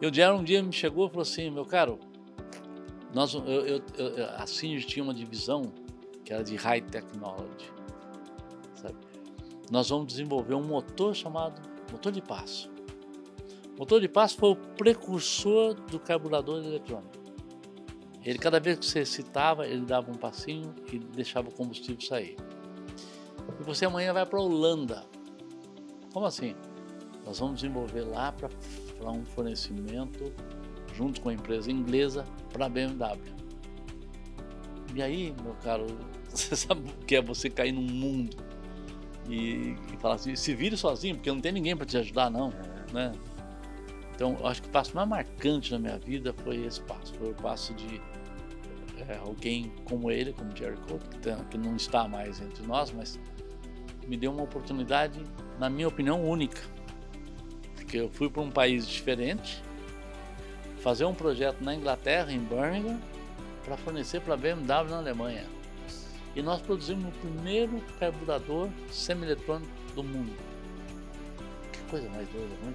E o Jerry um dia me chegou e falou assim, meu caro, nós, eu, eu, eu, a Singer tinha uma divisão que era de High Technology. Sabe? Nós vamos desenvolver um motor chamado motor de passo. O motor de passo foi o precursor do carburador eletrônico. Ele, cada vez que você excitava, ele dava um passinho e deixava o combustível sair. E você amanhã vai para a Holanda. Como assim? Nós vamos desenvolver lá para um fornecimento junto com a empresa inglesa para a BMW. E aí, meu caro, você sabe o que é você cair num mundo e, e falar assim, se vire sozinho, porque não tem ninguém para te ajudar, não, né? Então, acho que o passo mais marcante na minha vida foi esse passo, foi o passo de é, alguém como ele, como Jerry Cole, que, tem, que não está mais entre nós, mas me deu uma oportunidade, na minha opinião, única. Porque eu fui para um país diferente, fazer um projeto na Inglaterra, em Birmingham, para fornecer para a BMW na Alemanha. E nós produzimos o primeiro carburador semi-eletrônico do mundo. Que coisa mais doida, não é?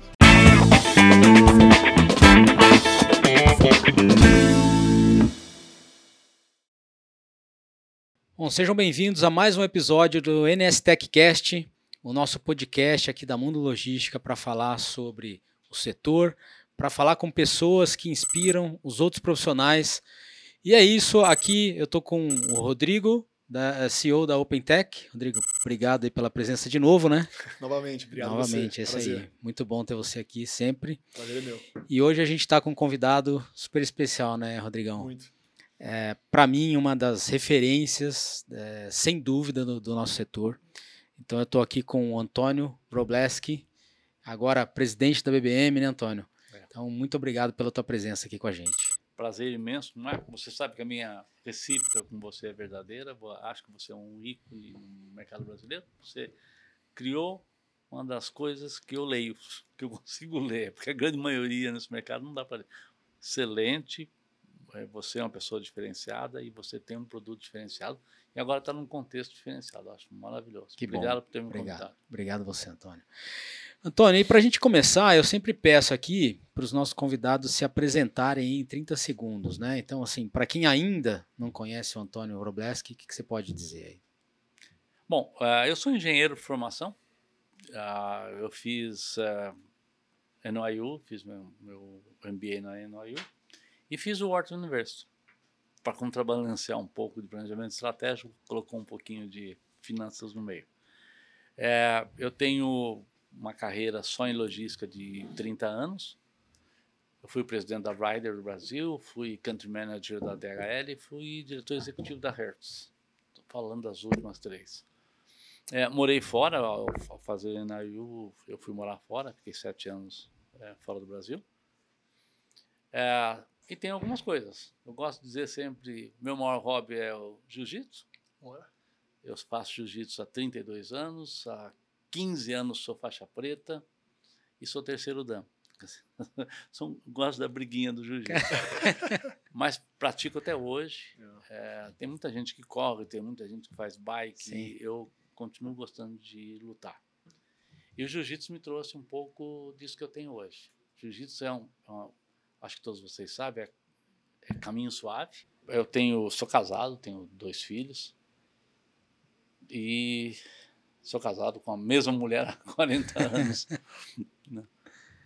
Bom, sejam bem-vindos a mais um episódio do NS TechCast, o nosso podcast aqui da Mundo Logística para falar sobre o setor, para falar com pessoas que inspiram os outros profissionais. E é isso, aqui eu estou com o Rodrigo, da CEO da OpenTech. Rodrigo, obrigado aí pela presença de novo, né? Novamente, obrigado Novamente, é isso aí. Muito bom ter você aqui sempre. Prazer é meu. E hoje a gente está com um convidado super especial, né, Rodrigão? Muito. É, Para mim, uma das referências, é, sem dúvida, do, nosso setor. Então, eu estou aqui com o Antônio Robleski, agora presidente da BBM, né, Antônio? É. Então, muito obrigado pela tua presença aqui com a gente prazer imenso, não é? Você sabe que a minha recíproca com você é verdadeira. Acho que você é um ícone no mercado brasileiro. Você criou uma das coisas que eu leio, que eu consigo ler, porque a grande maioria nesse mercado não dá para ler. Excelente, você é uma pessoa diferenciada e você tem um produto diferenciado e agora está num contexto diferenciado. Acho maravilhoso. Que Obrigado bom. por ter me Obrigado. convidado. Obrigado você, Antônio. Antônio, e para a gente começar, eu sempre peço aqui para os nossos convidados se apresentarem em 30 segundos, né? Então, assim, para quem ainda não conhece o Antônio Robleski, o que, que, você pode dizer aí? Bom, uh, eu sou engenheiro de formação. Uh, eu fiz uh, eh, NYU, fiz meu, meu MBA na NYU e fiz o Wharton University para contrabalancear um pouco de planejamento estratégico, colocou um pouquinho de finanças no meio. É, eu tenho uma carreira só em logística de 30 anos. Eu fui presidente da Ryder do Brasil, fui country manager da DHL fui diretor executivo da Hertz. Estou falando das últimas três. É, morei fora, ao, fazer na IU, eu fui morar fora, fiquei sete anos é, fora do Brasil. É, e tem algumas coisas. Eu gosto de dizer sempre, meu maior hobby é o jiu-jitsu. Eu faço jiu-jitsu há 32 anos, há 15 anos sou faixa preta e sou terceiro dan. São, gosto da briguinha do jiu-jitsu. Mas pratico até hoje. É, tem muita gente que corre, tem muita gente que faz bike. Sim. E eu continuo gostando de lutar. E o jiu-jitsu me trouxe um pouco disso que eu tenho hoje. Jiu-jitsu é um, é um, acho que todos vocês sabem, é, é caminho suave. Eu tenho, sou casado, tenho dois filhos. E Sou casado com a mesma mulher há 40 anos. Né?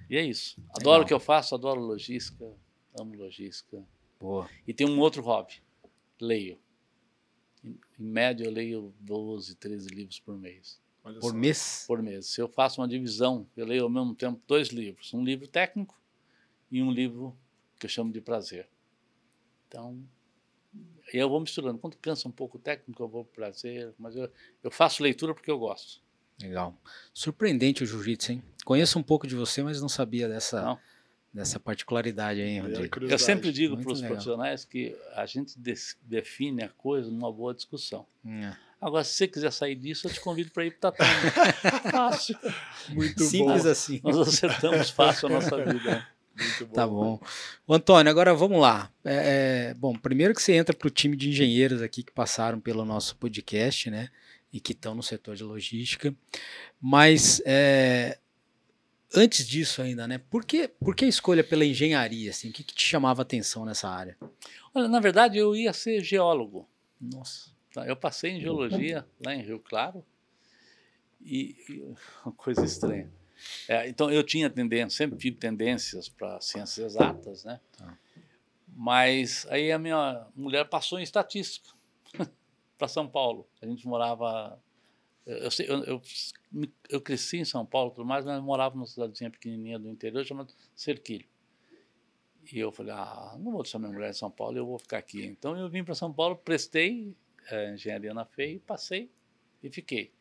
e é isso. Adoro Legal. o que eu faço, adoro logística, amo logística. Boa. E tem um outro hobby, leio. Em, em média eu leio 12, 13 livros por mês. Olha por só. mês? Por mês. Se eu faço uma divisão, eu leio ao mesmo tempo dois livros. Um livro técnico e um livro que eu chamo de prazer. Então, eu vou misturando. Quando cansa um pouco o técnico, eu vou para prazer, mas eu, eu faço leitura porque eu gosto. Legal. Surpreendente o jiu-jitsu, hein? Conheço um pouco de você, mas não sabia dessa, não. dessa particularidade aí, Rodrigo. Eu sempre digo para os profissionais que a gente define a coisa numa boa discussão. É. Agora, se você quiser sair disso, eu te convido para ir para o tatame. fácil. Muito Simples bom. assim. Nós acertamos fácil a nossa vida. Muito bom. Tá bom. O Antônio, agora vamos lá. É, é, bom, primeiro que você entra para o time de engenheiros aqui que passaram pelo nosso podcast, né? E que estão no setor de logística. Mas é, antes disso ainda, né? Por que, por que a escolha pela engenharia? Assim? O que, que te chamava a atenção nessa área? Olha, na verdade, eu ia ser geólogo. Nossa. Tá, Eu passei em geologia lá em Rio Claro e, e uma coisa estranha. É, então eu tinha tendência, sempre tive tendências para ciências exatas, né? Tá. Mas aí a minha mulher passou em estatística para São Paulo. A gente morava, eu, eu, eu, eu, cresci em São Paulo, tudo mais, mas morava numa cidadezinha pequenininha do interior chamada Cerquilho. E eu falei, ah, não vou deixar minha mulher em São Paulo, eu vou ficar aqui. Então eu vim para São Paulo, prestei eh, engenharia na FEI, passei e fiquei.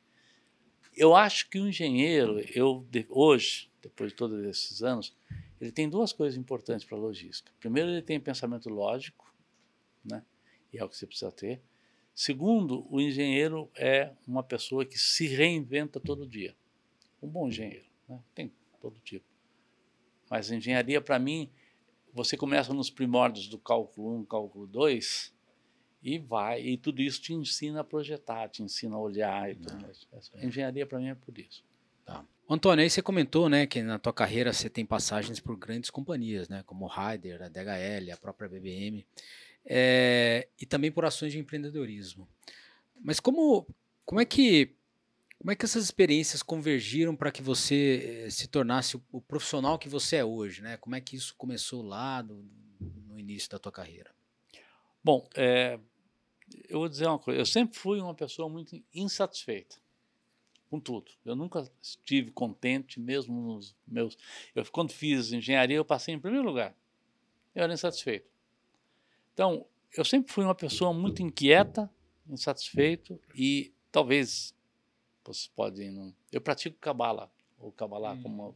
Eu acho que o engenheiro, eu hoje, depois de todos esses anos, ele tem duas coisas importantes para a logística. Primeiro, ele tem pensamento lógico, né? e é o que você precisa ter. Segundo, o engenheiro é uma pessoa que se reinventa todo dia. Um bom engenheiro, né? tem todo tipo. Mas engenharia, para mim, você começa nos primórdios do cálculo 1, cálculo 2, e vai, e tudo isso te ensina a projetar, te ensina a olhar e tudo mais. Engenharia, para mim, é por isso. Antônio, aí você comentou, né, que na tua carreira você tem passagens por grandes companhias, né, como Ryder, a DHL, a própria BBM, é, e também por ações de empreendedorismo. Mas como, como é que como é que essas experiências convergiram para que você eh, se tornasse o, o profissional que você é hoje, né? Como é que isso começou lá no, no início da tua carreira? Bom, é, eu vou dizer uma coisa. Eu sempre fui uma pessoa muito insatisfeita com tudo. Eu nunca estive contente, mesmo nos meus. Eu, quando fiz engenharia, eu passei em primeiro lugar. Eu era insatisfeito. Então, eu sempre fui uma pessoa muito inquieta, insatisfeito e talvez vocês podem não. Eu pratico cabala ou cabalá, Hum. como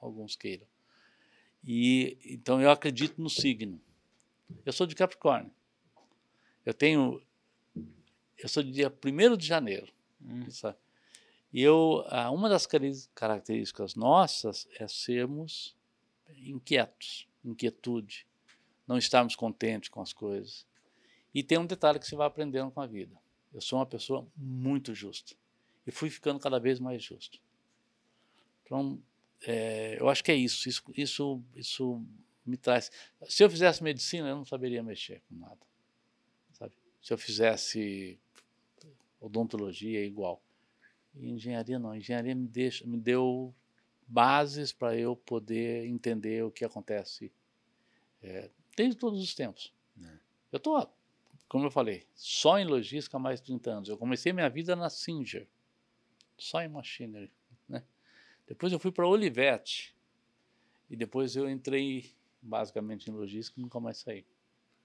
alguns queiram. E então eu acredito no signo. Eu sou de Capricórnio. Eu tenho. Eu sou de dia 1 de janeiro. sabe? E eu, ah, uma das características nossas é sermos inquietos, inquietude, não estarmos contentes com as coisas. E tem um detalhe que você vai aprendendo com a vida. Eu sou uma pessoa muito justa e fui ficando cada vez mais justo. Então, é, eu acho que é isso. Isso, isso, isso me traz. Se eu fizesse medicina, eu não saberia mexer com nada, sabe? Se eu fizesse odontologia, é igual. E engenharia não. Engenharia me deixa, me deu bases para eu poder entender o que acontece é, desde todos os tempos. É. Eu estou, como eu falei, só em logística há mais de 30 anos. Eu comecei minha vida na Singer, só em machinery. Né? Depois eu fui para Olivetti e depois eu entrei basicamente em logística e nunca mais saí.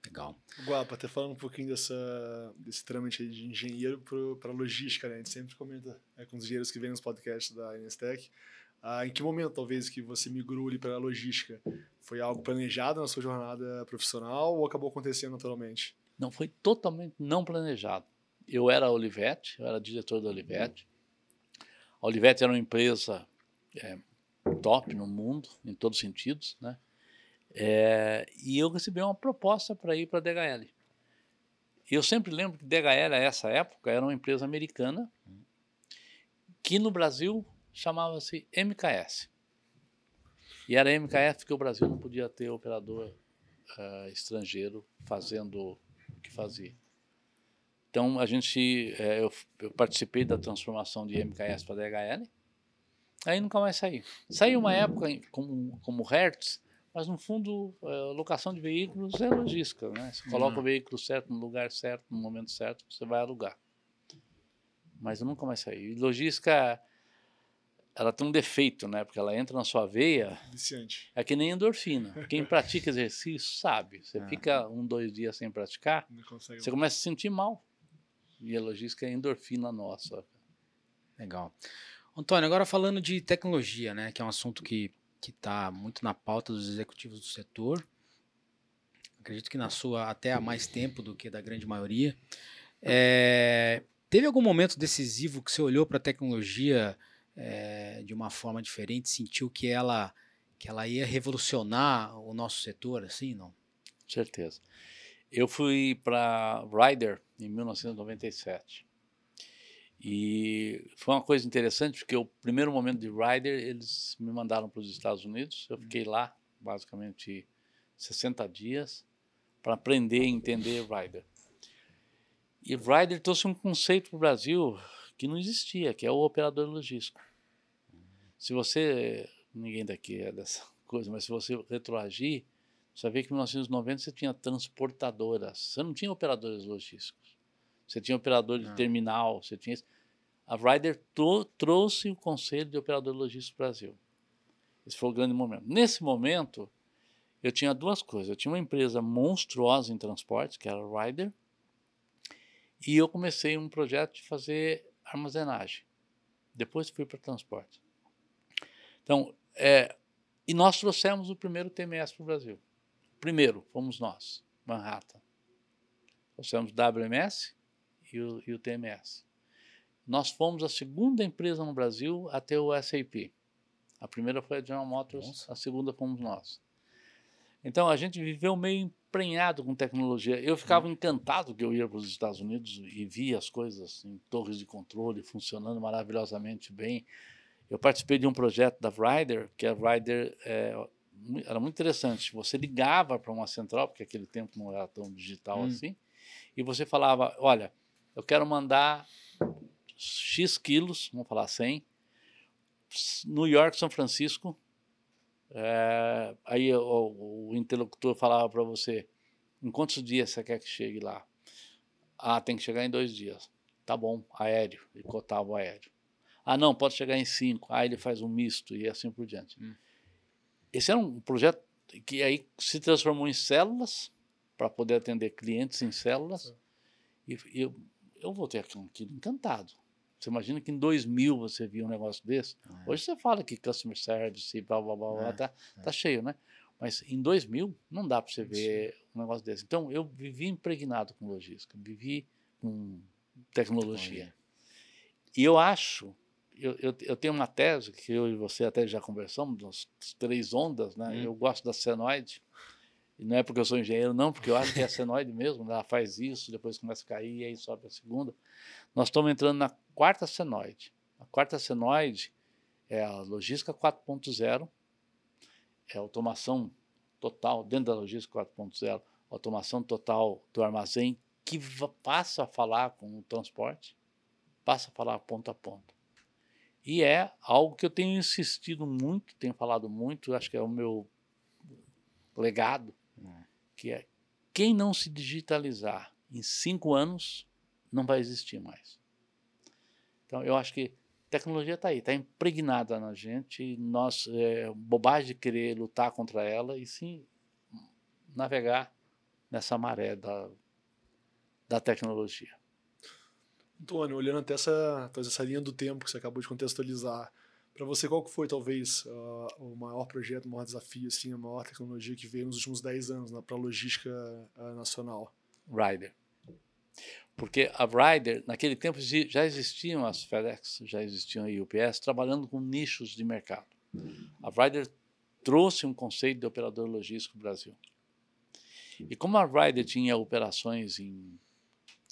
Legal. Guapa, até falando um pouquinho dessa, desse trâmite de engenheiro para logística, né? A gente sempre comenta né, com os engenheiros que vêm nos podcasts da Inestec. Ah, em que momento, talvez, que você migrou ali para a logística? Foi algo planejado na sua jornada profissional ou acabou acontecendo naturalmente? Não foi totalmente não planejado. Eu era a Olivetti, eu era diretor da Olivetti. A Olivetti era uma empresa é, top no mundo, em todos os sentidos, né? É, e eu recebi uma proposta para ir para a DHL. Eu sempre lembro que DHL, a essa época, era uma empresa americana que no Brasil chamava-se MKS. E era MKS porque o Brasil não podia ter operador ah, estrangeiro fazendo o que fazia. Então a gente, eh, eu, eu participei da transformação de MKS para DHL, aí nunca mais saí. Saí uma época como, como Hertz, mas no fundo, eh, locação de veículos é logística, né? Você coloca o veículo certo no lugar certo, no momento certo, você vai alugar. Mas eu nunca mais saí. Logística, ela tem um defeito, né? Porque ela entra na sua veia, Viciante. é que nem endorfina. Quem pratica exercício sabe. Você Ah. fica um, dois dias sem praticar, você começa a se sentir mal. E a logística é endorfina nossa. Legal. Antônio, agora falando de tecnologia, né, que é um assunto que está muito na pauta dos executivos do setor. Acredito que na sua até há mais tempo do que da grande maioria. É, teve algum momento decisivo que você olhou para a tecnologia é, de uma forma diferente, sentiu que ela que ela ia revolucionar o nosso setor, assim, não? Certeza. Eu fui para Ryder em 1997. E foi uma coisa interessante, porque o primeiro momento de Rider, eles me mandaram para os Estados Unidos. Eu fiquei lá, basicamente, 60 dias, para aprender e entender Rider. E Rider trouxe um conceito para o Brasil que não existia, que é o operador logístico. Se você, ninguém daqui é dessa coisa, mas se você retroagir, você vê que em 1990 você tinha transportadoras, você não tinha operadores logísticos. Você tinha operador de terminal, você tinha. A Ryder trouxe o conceito de operador logístico Brasil. Esse foi o grande momento. Nesse momento, eu tinha duas coisas. Eu tinha uma empresa monstruosa em transporte, que era a Ryder, e eu comecei um projeto de fazer armazenagem. Depois fui para transporte. Então, é, e nós trouxemos o primeiro TMS para o Brasil. Primeiro, fomos nós, Manhattan. Trouxemos WMS e o, e o TMS. Nós fomos a segunda empresa no Brasil a ter o SAP. A primeira foi a General Motors, Nossa. a segunda fomos nós. Então a gente viveu meio emprenhado com tecnologia. Eu ficava hum. encantado que eu ia para os Estados Unidos e via as coisas em torres de controle funcionando maravilhosamente bem. Eu participei de um projeto da Ryder, que a Ryder é, era muito interessante. Você ligava para uma central, porque aquele tempo não era tão digital hum. assim, e você falava: Olha, eu quero mandar X quilos, vamos falar 100, New York, São Francisco, é, aí o, o, interlocutor falava para você: em quantos dias você quer que chegue lá? Ah, tem que chegar em dois dias. Tá bom, aéreo. E cotava o aéreo. Ah, não, pode chegar em cinco. Aí ele faz um misto e assim por diante. Hum. Esse era um projeto que aí se transformou em células para poder atender clientes em células. E, e eu, voltei aqui encantado. Você imagina que em 2000 você viu um negócio desse? É. Hoje você fala que customer service, blá, blá, blá, blá é. tá, é. tá cheio, né? Mas em 2000 não dá para você ver Sim. um negócio desse. Então eu vivi impregnado com logística, vivi com tecnologia. E eu acho, eu, eu, eu, tenho uma tese que eu e você até já conversamos, das três ondas, né? Hum. Eu gosto da senoide. E não é porque eu sou engenheiro, não, porque eu acho que é senoide mesmo, né? ela faz isso, depois começa a cair, aí sobe a segunda. Nós estamos entrando na quarta senoide. A quarta senoide é a logística 4.0, é automação total, dentro da logística 4.0, automação total do armazém, que passa a falar com o transporte, passa a falar ponta a ponta. E é algo que eu tenho insistido muito, tenho falado muito, acho que é o meu legado, que é quem não se digitalizar em cinco anos não vai existir mais. Então, eu acho que tecnologia está aí, está impregnada na gente, nós, é bobagem de querer lutar contra ela, e sim navegar nessa maré da, da tecnologia. Antônio, olhando até essa, essa linha do tempo que você acabou de contextualizar, para você, qual que foi talvez uh, o maior projeto, o maior desafio, assim, a maior tecnologia que veio nos últimos 10 anos para a logística uh, nacional? Rider. Porque a Ryder, naquele tempo já existiam as FedEx, já existiam a UPS, trabalhando com nichos de mercado. A Ryder trouxe um conceito de operador logístico no Brasil. E como a Ryder tinha operações em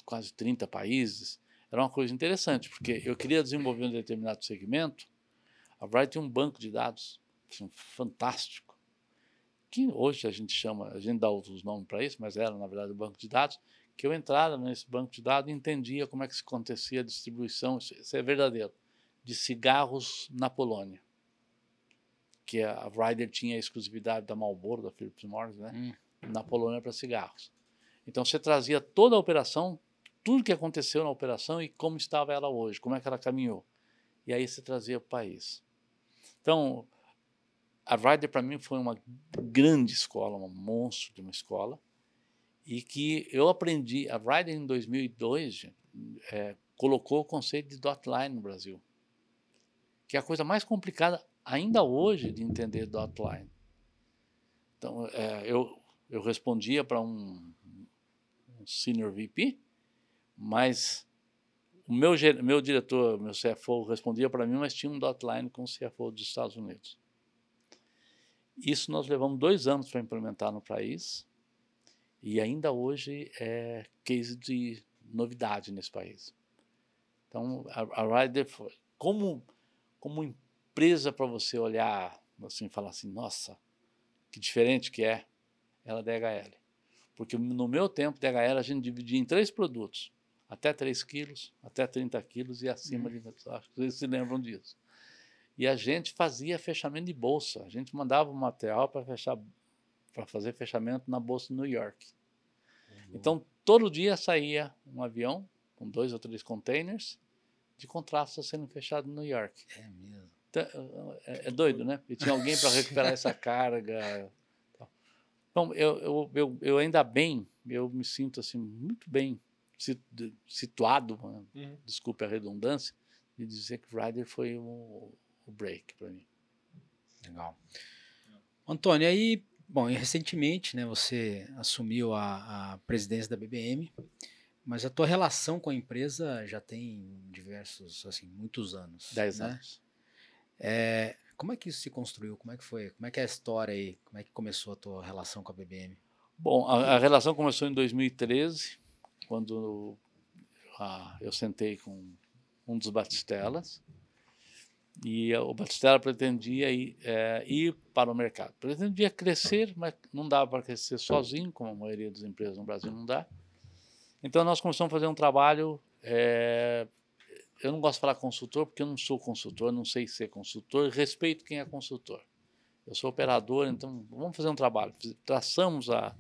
quase 30 países, era uma coisa interessante, porque eu queria desenvolver um determinado segmento, a Ryder tinha um banco de dados assim, fantástico, que hoje a gente chama, a gente dá outros nomes para isso, mas era na verdade o um banco de dados, que eu entrava nesse banco de dados e entendia como é que se acontecia a distribuição, isso é verdadeiro, de cigarros na Polônia. Que a Ryder tinha a exclusividade da Marlboro, da Philip Morris, né? Hum. na Polônia para cigarros. Então você trazia toda a operação, tudo que aconteceu na operação e como estava ela hoje, como é que ela caminhou. E aí você trazia para o país. Então, a Ryder para mim foi uma grande escola, um monstro de uma escola e que eu aprendi, a Ryder em 2002 é, colocou o conceito de dot line no Brasil, que é a coisa mais complicada ainda hoje de entender dot line. Então, é, eu, eu respondia para um, um senior VP, mas o meu, meu diretor, meu CFO, respondia para mim, mas tinha um dot line com o CFO dos Estados Unidos. Isso nós levamos dois anos para implementar no país e ainda hoje é case de novidade nesse país. Então, a, a Ryder foi como, como empresa para você olhar assim, falar assim, nossa, que diferente que é, ela é DHL. Porque no meu tempo, DHL a gente dividia em três produtos, até 3 quilos, até 30 quilos e acima uhum. de. Acho que vocês se lembram disso. E a gente fazia fechamento de bolsa. A gente mandava o material para fechar para fazer fechamento na bolsa de New York. Uhum. Então, todo dia saía um avião com dois ou três containers de contratos sendo fechado em New York. É mesmo. Então, é, é doido, né? E tinha alguém para recuperar essa carga. Então, eu, eu, eu, eu, ainda bem, eu me sinto assim muito bem situado, né? uhum. desculpe a redundância, de dizer que o Rider foi o, o break para mim. Legal. Antônio, aí, bom, recentemente, né, você assumiu a, a presidência da BBM, mas a tua relação com a empresa já tem diversos, assim, muitos anos. Dez né? anos. É, como é que isso se construiu? Como é que foi? Como é que é a história aí? Como é que começou a tua relação com a BBM? Bom, a, a relação começou em 2013, quando ah, eu sentei com um dos batistelas e o Batistela pretendia ir, é, ir, para o mercado. Pretendia crescer, mas não dava para crescer sozinho, como a maioria das empresas no Brasil não dá. Então nós começamos a fazer um trabalho. É, eu não gosto de falar consultor, porque eu não sou consultor, não sei ser consultor, respeito quem é consultor. Eu sou operador, então vamos fazer um trabalho. Traçamos a,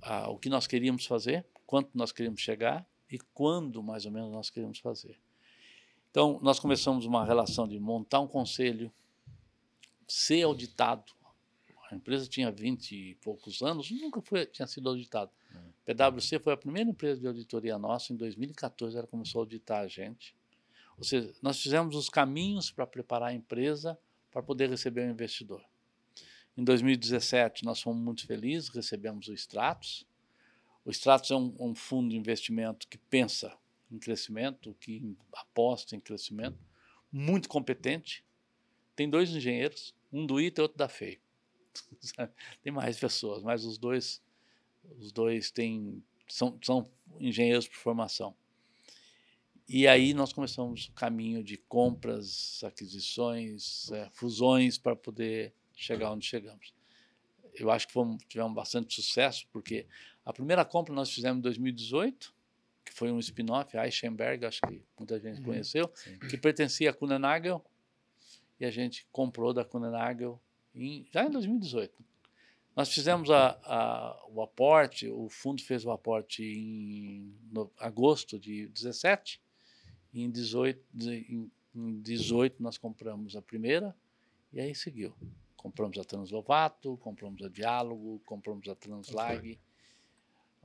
a, o que nós queríamos fazer, quanto nós queríamos chegar e quando mais ou menos nós queríamos fazer. Então, nós começamos uma relação de montar um conselho, ser auditado. A empresa tinha 20 e poucos anos, nunca foi, tinha sido auditado. Uhum. PwC foi a primeira empresa de auditoria nossa, em 2014 ela começou a auditar a gente. Ou seja, nós fizemos os caminhos para preparar a empresa para poder receber o investidor. Em 2017 nós fomos muito felizes, recebemos o Stratos. O Stratos é um, um fundo de investimento que pensa em crescimento, que aposta em crescimento, muito competente. Tem dois engenheiros, um do ITA e outro da FEI. Tem mais pessoas, mas os dois, os dois têm, são, são engenheiros por formação. E aí nós começamos o caminho de compras, aquisições, é, fusões para poder chegar onde chegamos. Eu acho que fomos, tivemos bastante sucesso, porque a primeira compra nós fizemos em 2018, que foi um spin-off, Eichenberg, acho que muita gente uhum, conheceu, sim. que pertencia a Kunenagel, e a gente comprou da Kunenagel em, já em 2018. Nós fizemos a, a, o aporte, o fundo fez o aporte em no, agosto de 17, e em 18, em, em 18 nós compramos a primeira, e aí seguiu. Compramos a Translovato, compramos a Diálogo, compramos a Translag,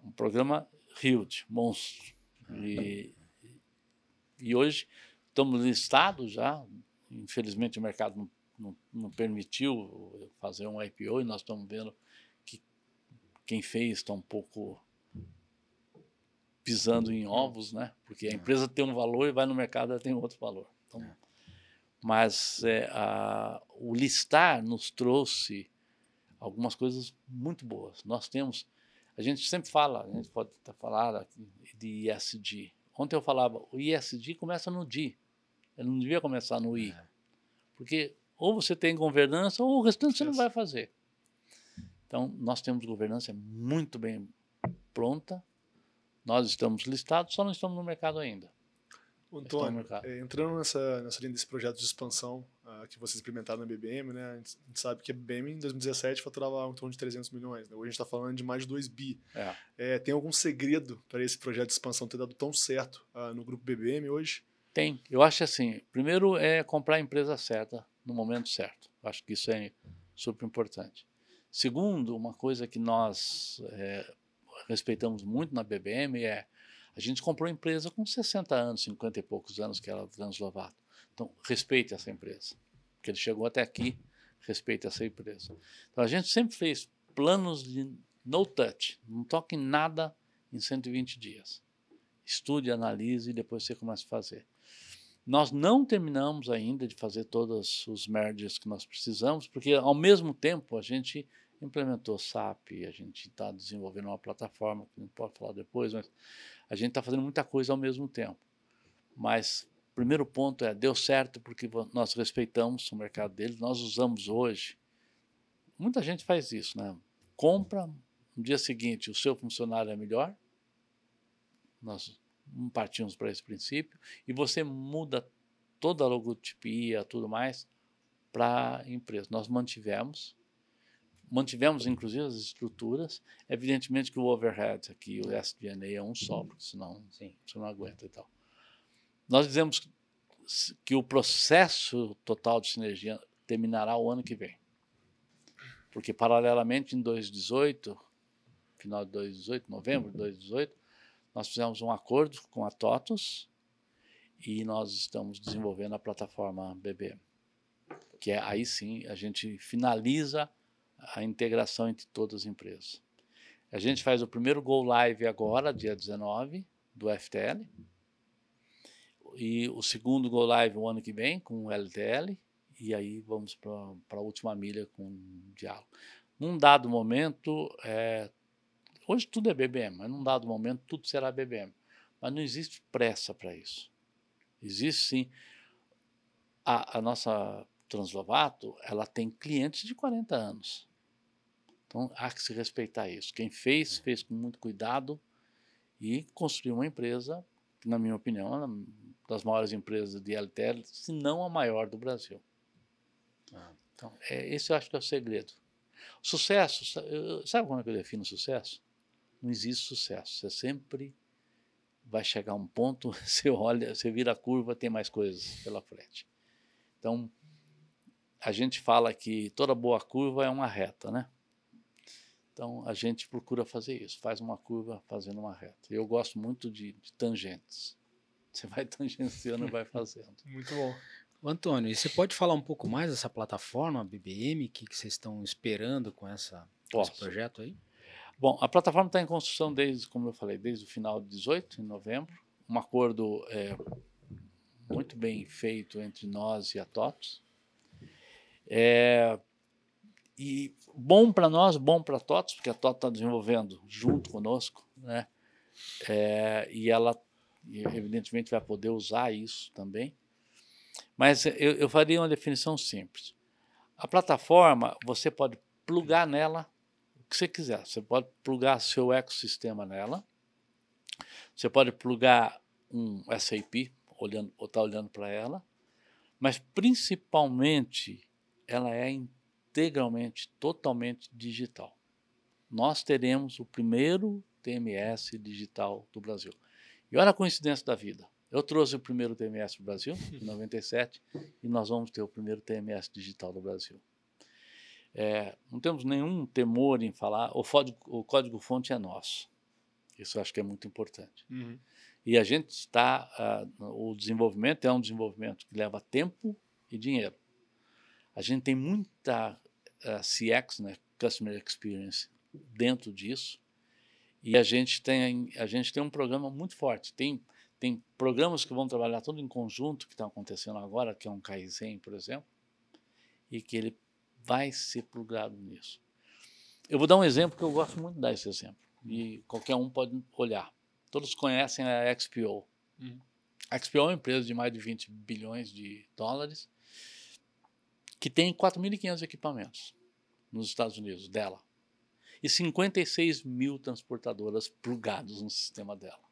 um programa huge, monstro. E, e hoje estamos listados já. Infelizmente o mercado não, não, não, permitiu fazer um IPO e nós estamos vendo que quem fez está um pouco pisando em ovos, né? Porque a empresa tem um valor e vai no mercado ela tem outro valor. Então, mas é, a, o listar nos trouxe algumas coisas muito boas. Nós temos a gente sempre fala, a gente pode estar falando de ISD. Ontem eu falava, o ISD começa no D. Ele não devia começar no I. É. Porque ou você tem governança ou o restante você não vai fazer. Então, nós temos governança muito bem pronta. Nós estamos listados, só não estamos no mercado ainda. Antônio, é, entrando nessa, nessa linha desse projeto de expansão uh, que vocês implementaram na BBM, né, a gente, sabe que a BBM em 2017 faturava em torno de 300 milhões. Né? Hoje a gente está falando de mais de 2 bi. É. É, tem algum segredo para esse projeto de expansão ter dado tão certo uh, no grupo BBM hoje? Tem. Eu acho assim, primeiro é comprar a empresa certa no momento certo. Eu acho que isso é super importante. Segundo, uma coisa que nós é, respeitamos muito na BBM é a gente comprou a empresa com 60 anos, 50 e poucos anos, que era o Translovato. Então, respeite essa empresa. Porque ele chegou até aqui, respeite essa empresa. Então, a gente sempre fez planos de no touch, não toque em nada em 120 dias. Estude, analise e depois você começa a fazer. Nós não terminamos ainda de fazer todos os mergers que nós precisamos, porque ao mesmo tempo a gente implementou SAP, a gente está desenvolvendo uma plataforma, que não pode falar depois, mas a gente está fazendo muita coisa ao mesmo tempo. Mas primeiro ponto é, deu certo porque nós respeitamos o mercado deles, nós usamos hoje. Muita gente faz isso, né? Compra, no dia seguinte o seu funcionário é melhor, nós partimos para esse princípio, e você muda toda a logotipia, tudo mais, para a empresa. Nós mantivemos, mantivemos inclusive as estruturas, evidentemente que o overhead aqui, o SDNA é um só, porque senão Sim. você não aguenta e tal. Nós dizemos que o processo total de sinergia terminará o ano que vem. Porque, paralelamente, em 2018, final de 2018, novembro de 2018, nós fizemos um acordo com a TOTUS e nós estamos desenvolvendo a plataforma BBM que é aí sim a gente finaliza a integração entre todas as empresas. A gente faz o primeiro Go Live agora, dia 19, do FTL. E o segundo Go Live o ano que vem, com o LTL. E aí vamos para a última milha com o diálogo. Num dado momento, é, hoje tudo é BBM, mas num dado momento tudo será BBM. Mas não existe pressa para isso. Existe sim. A, a nossa Translovato, ela tem clientes de 40 anos. Então, há que se respeitar isso. Quem fez, é. fez com muito cuidado e construiu uma empresa, que, na minha opinião, das maiores empresas de LTL, se não a maior do Brasil. Ah. Então, é, esse eu acho que é o segredo. Sucesso, sabe como é que eu defino sucesso? Não existe sucesso. Você sempre vai chegar a um ponto, você olha, você vira a curva, tem mais coisas pela frente. Então, a gente fala que toda boa curva é uma reta, né? Então a gente procura fazer isso, faz uma curva fazendo uma reta. Eu gosto muito de, de tangentes. Você vai tangenciando e vai fazendo. Muito bom. Antônio, e você pode falar um pouco mais dessa plataforma BBM, o que, que vocês estão esperando com essa, esse projeto aí? Bom, a plataforma está em construção desde, como eu falei, desde o final de 18, em novembro. Um acordo é, muito bem feito entre nós e a TOTS. É, e bom para nós, bom para a TOTS, porque a TOTS está desenvolvendo junto conosco, né? É, e ela, evidentemente, vai poder usar isso também. Mas eu, eu faria uma definição simples. A plataforma, você pode plugar nela o que você quiser. Você pode plugar seu ecossistema nela. Você pode plugar um SAP, olhando, ou estar tá olhando para ela. Mas, principalmente, ela é integralmente, totalmente digital. Nós teremos o primeiro TMS digital do Brasil. E olha a coincidência da vida. Eu trouxe o primeiro TMS para o Brasil, em 97, e nós vamos ter o primeiro TMS digital do Brasil. É, não temos nenhum temor em falar, o, o código-fonte é nosso. Isso eu acho que é muito importante. Uhum. E a gente está, uh, o desenvolvimento é um desenvolvimento que leva tempo e dinheiro. A gente tem muita uh, eh, CX, né, Customer Experience, dentro disso. E a gente tem, a gente tem um programa muito forte. Tem, tem programas que vão trabalhar tudo em conjunto, que estão acontecendo agora, que é um Kaizen, por exemplo, e que ele vai ser plugado nisso. Eu vou dar um exemplo que eu gosto muito de dar esse exemplo. E qualquer um pode olhar. Todos conhecem a XPO. Uhum. A XPO é uma empresa de mais de 20 bilhões de dólares que tem 4.500 equipamentos nos Estados Unidos dela e 56 mil transportadoras plugados no sistema dela.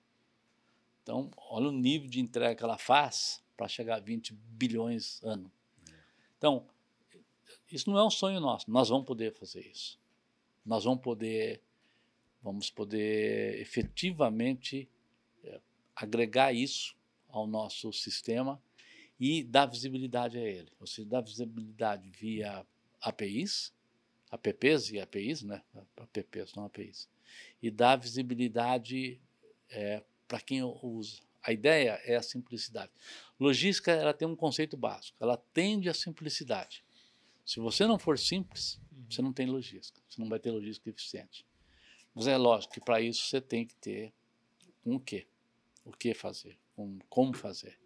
Então, olha o nível de entrega que ela faz para chegar a 20 bilhões ano. Então, isso não é um sonho nosso. Nós vamos poder fazer isso. Nós vamos poder, vamos poder efetivamente é, agregar isso ao nosso sistema e dar visibilidade a ele. Ou seja, dar visibilidade via APIs, apps e APIs, né? apps, não APIs. E dar visibilidade é, para quem usa. A ideia é a simplicidade. Logística ela tem um conceito básico, ela tende à simplicidade. Se você não for simples, uhum. você não tem logística, você não vai ter logística eficiente. Mas é lógico que para isso você tem que ter um o quê? O que fazer, um, como fazer.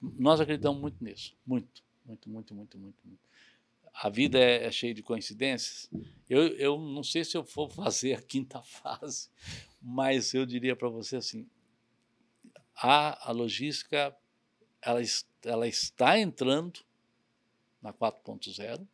Nós acreditamos muito nisso, muito, muito, muito, muito, muito. muito. A vida é, é cheia de coincidências. Eu, eu não sei se eu for fazer a quinta fase, mas eu diria para você assim: a, a logística ela, ela está entrando na 4.0.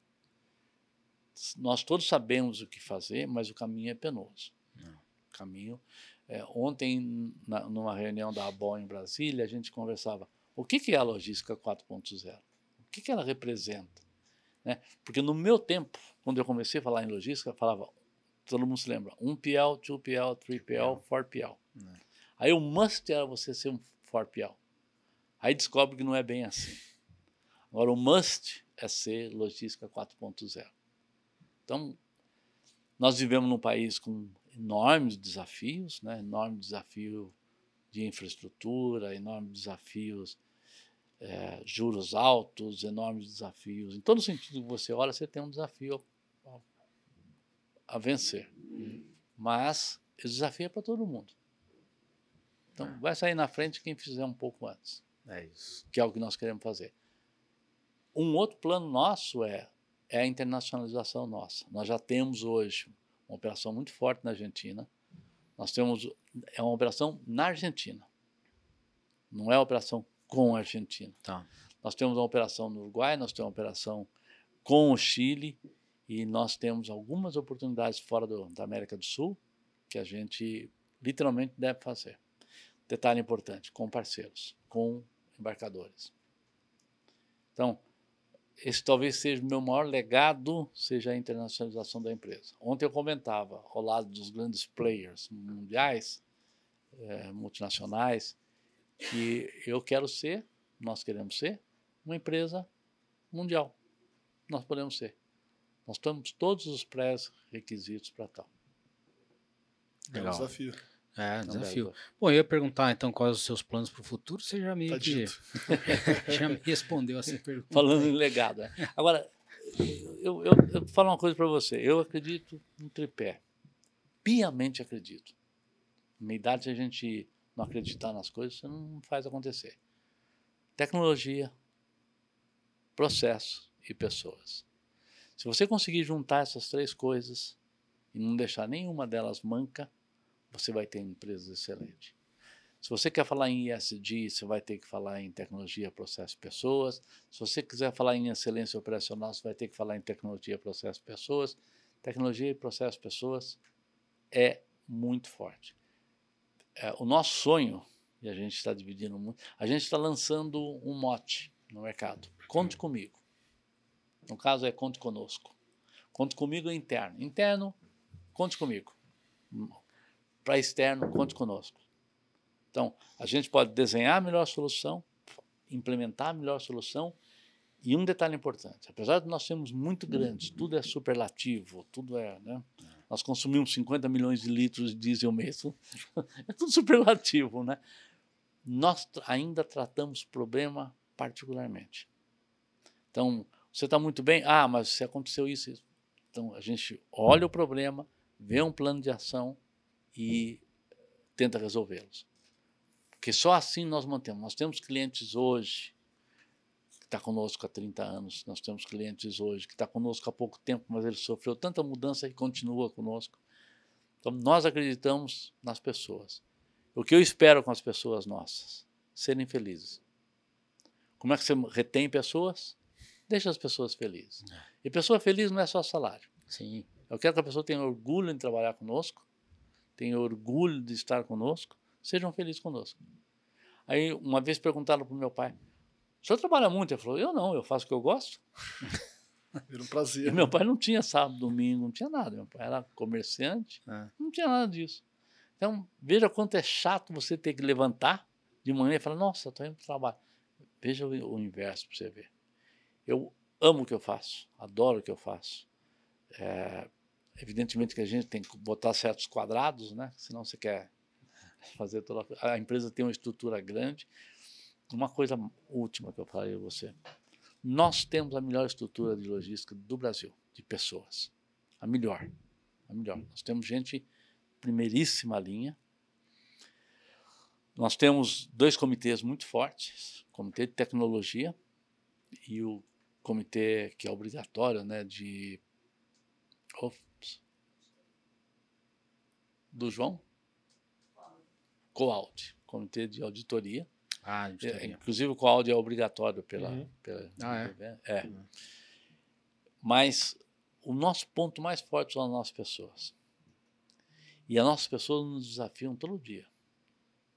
Nós todos sabemos o que fazer, mas o caminho é penoso. Não. O caminho. É, ontem, na, numa reunião da ABO em Brasília, a gente conversava. O que, que é a logística 4.0? O que, que ela representa? Né? Porque no meu tempo, quando eu comecei a falar em logística, falava, todo mundo se lembra, 1PL, 2PL, 3PL, 4PL. Aí o must era você ser um 4PL. Aí descobre que não é bem assim. Agora, o must é ser logística 4.0. Então, nós vivemos num país com enormes desafios, né? enorme desafio de infraestrutura, enormes desafios, é, juros altos, enormes desafios. Em todo sentido que você olha, você tem um desafio a, a vencer. Mas esse desafio é para todo mundo. Então, vai sair na frente quem fizer um pouco antes. É isso. Que é o que nós queremos fazer. Um outro plano nosso é, é a internacionalização nossa. Nós já temos hoje uma operação muito forte na Argentina. Nós temos é uma operação na Argentina. Não é uma operação com a Argentina. Tá. Nós temos uma operação no Uruguai, nós temos uma operação com o Chile e nós temos algumas oportunidades fora do, da América do Sul que a gente literalmente deve fazer. Detalhe importante, com parceiros, com embarcadores. Então, esse talvez seja o meu maior legado, seja a internacionalização da empresa. Ontem eu comentava, ao lado dos grandes players mundiais, é, multinacionais, que eu quero ser, nós queremos ser, uma empresa mundial. Nós podemos ser. Nós temos todos os pré-requisitos para tal. Legal. É um desafio. É, desafio. Bom, eu ia perguntar então quais os seus planos para o futuro, você já meio tá que já me respondeu essa pergunta. Falando em legado. Né? Agora, eu, eu, eu vou falar uma coisa para você. Eu acredito no tripé. Piamente acredito. Na idade, se a gente não acreditar nas coisas, você não faz acontecer. Tecnologia, processo e pessoas. Se você conseguir juntar essas três coisas e não deixar nenhuma delas manca, você vai ter empresas excelentes. Se você quer falar em ISD, você vai ter que falar em tecnologia, processo e pessoas. Se você quiser falar em excelência operacional, você vai ter que falar em tecnologia, processo e pessoas. Tecnologia, processo e pessoas é muito forte. É, o nosso sonho, e a gente está dividindo muito, a gente está lançando um mote no mercado. Conte comigo. No caso é conte conosco. Conte comigo é interno. Interno, conte comigo para externo, conte conosco. Então, a gente pode desenhar a melhor solução, implementar a melhor solução, e um detalhe importante, apesar de nós sermos muito grandes, tudo é superlativo, tudo é, né? Nós consumimos 50 milhões de litros de diesel mesmo, é tudo superlativo, né? Nós ainda tratamos problema particularmente. Então, você está muito bem, ah, mas se aconteceu isso, isso. Então, a gente olha o problema, vê um plano de ação, e tenta resolvê-los. Porque só assim nós mantemos. Nós temos clientes hoje está conosco há 30 anos, nós temos clientes hoje que está conosco há pouco tempo, mas ele sofreu tanta mudança e continua conosco. Então nós acreditamos nas pessoas. O que eu espero com as pessoas nossas? Serem felizes. Como é que você retém pessoas? Deixa as pessoas felizes. É. E pessoa feliz não é só salário. Sim. Eu quero que a pessoa tenha orgulho em trabalhar conosco, tenham orgulho de estar conosco, sejam felizes conosco. Aí, uma vez perguntaram para o meu pai, o senhor trabalha muito? Ele falou, eu não, eu faço o que eu gosto. Era um prazer. E meu pai não tinha sábado, domingo, não tinha nada. Meu pai era comerciante, é. não tinha nada disso. Então, veja quanto é chato você ter que levantar de manhã e falar, nossa, estou indo para o trabalho. Veja o, inverso para você ver. Eu amo o que eu faço, adoro o que eu faço. É, Evidentemente que a gente tem que botar certos quadrados, né? Senão você quer fazer toda a... a empresa tem uma estrutura grande. Uma coisa última que eu falei a você. Nós temos a melhor estrutura de logística do Brasil, de pessoas. A melhor. A melhor. Nós temos gente primeiríssima linha. Nós temos dois comitês muito fortes, o comitê de tecnologia e o comitê que é obrigatório, né, de do João? COAUD, Comitê de Auditoria. Ah, É, inclusive o áudio é obrigatório pela. Uhum. pela Ah, é? Mas o nosso ponto mais forte são as nossas pessoas. E as nossas pessoas nos desafiam todo dia.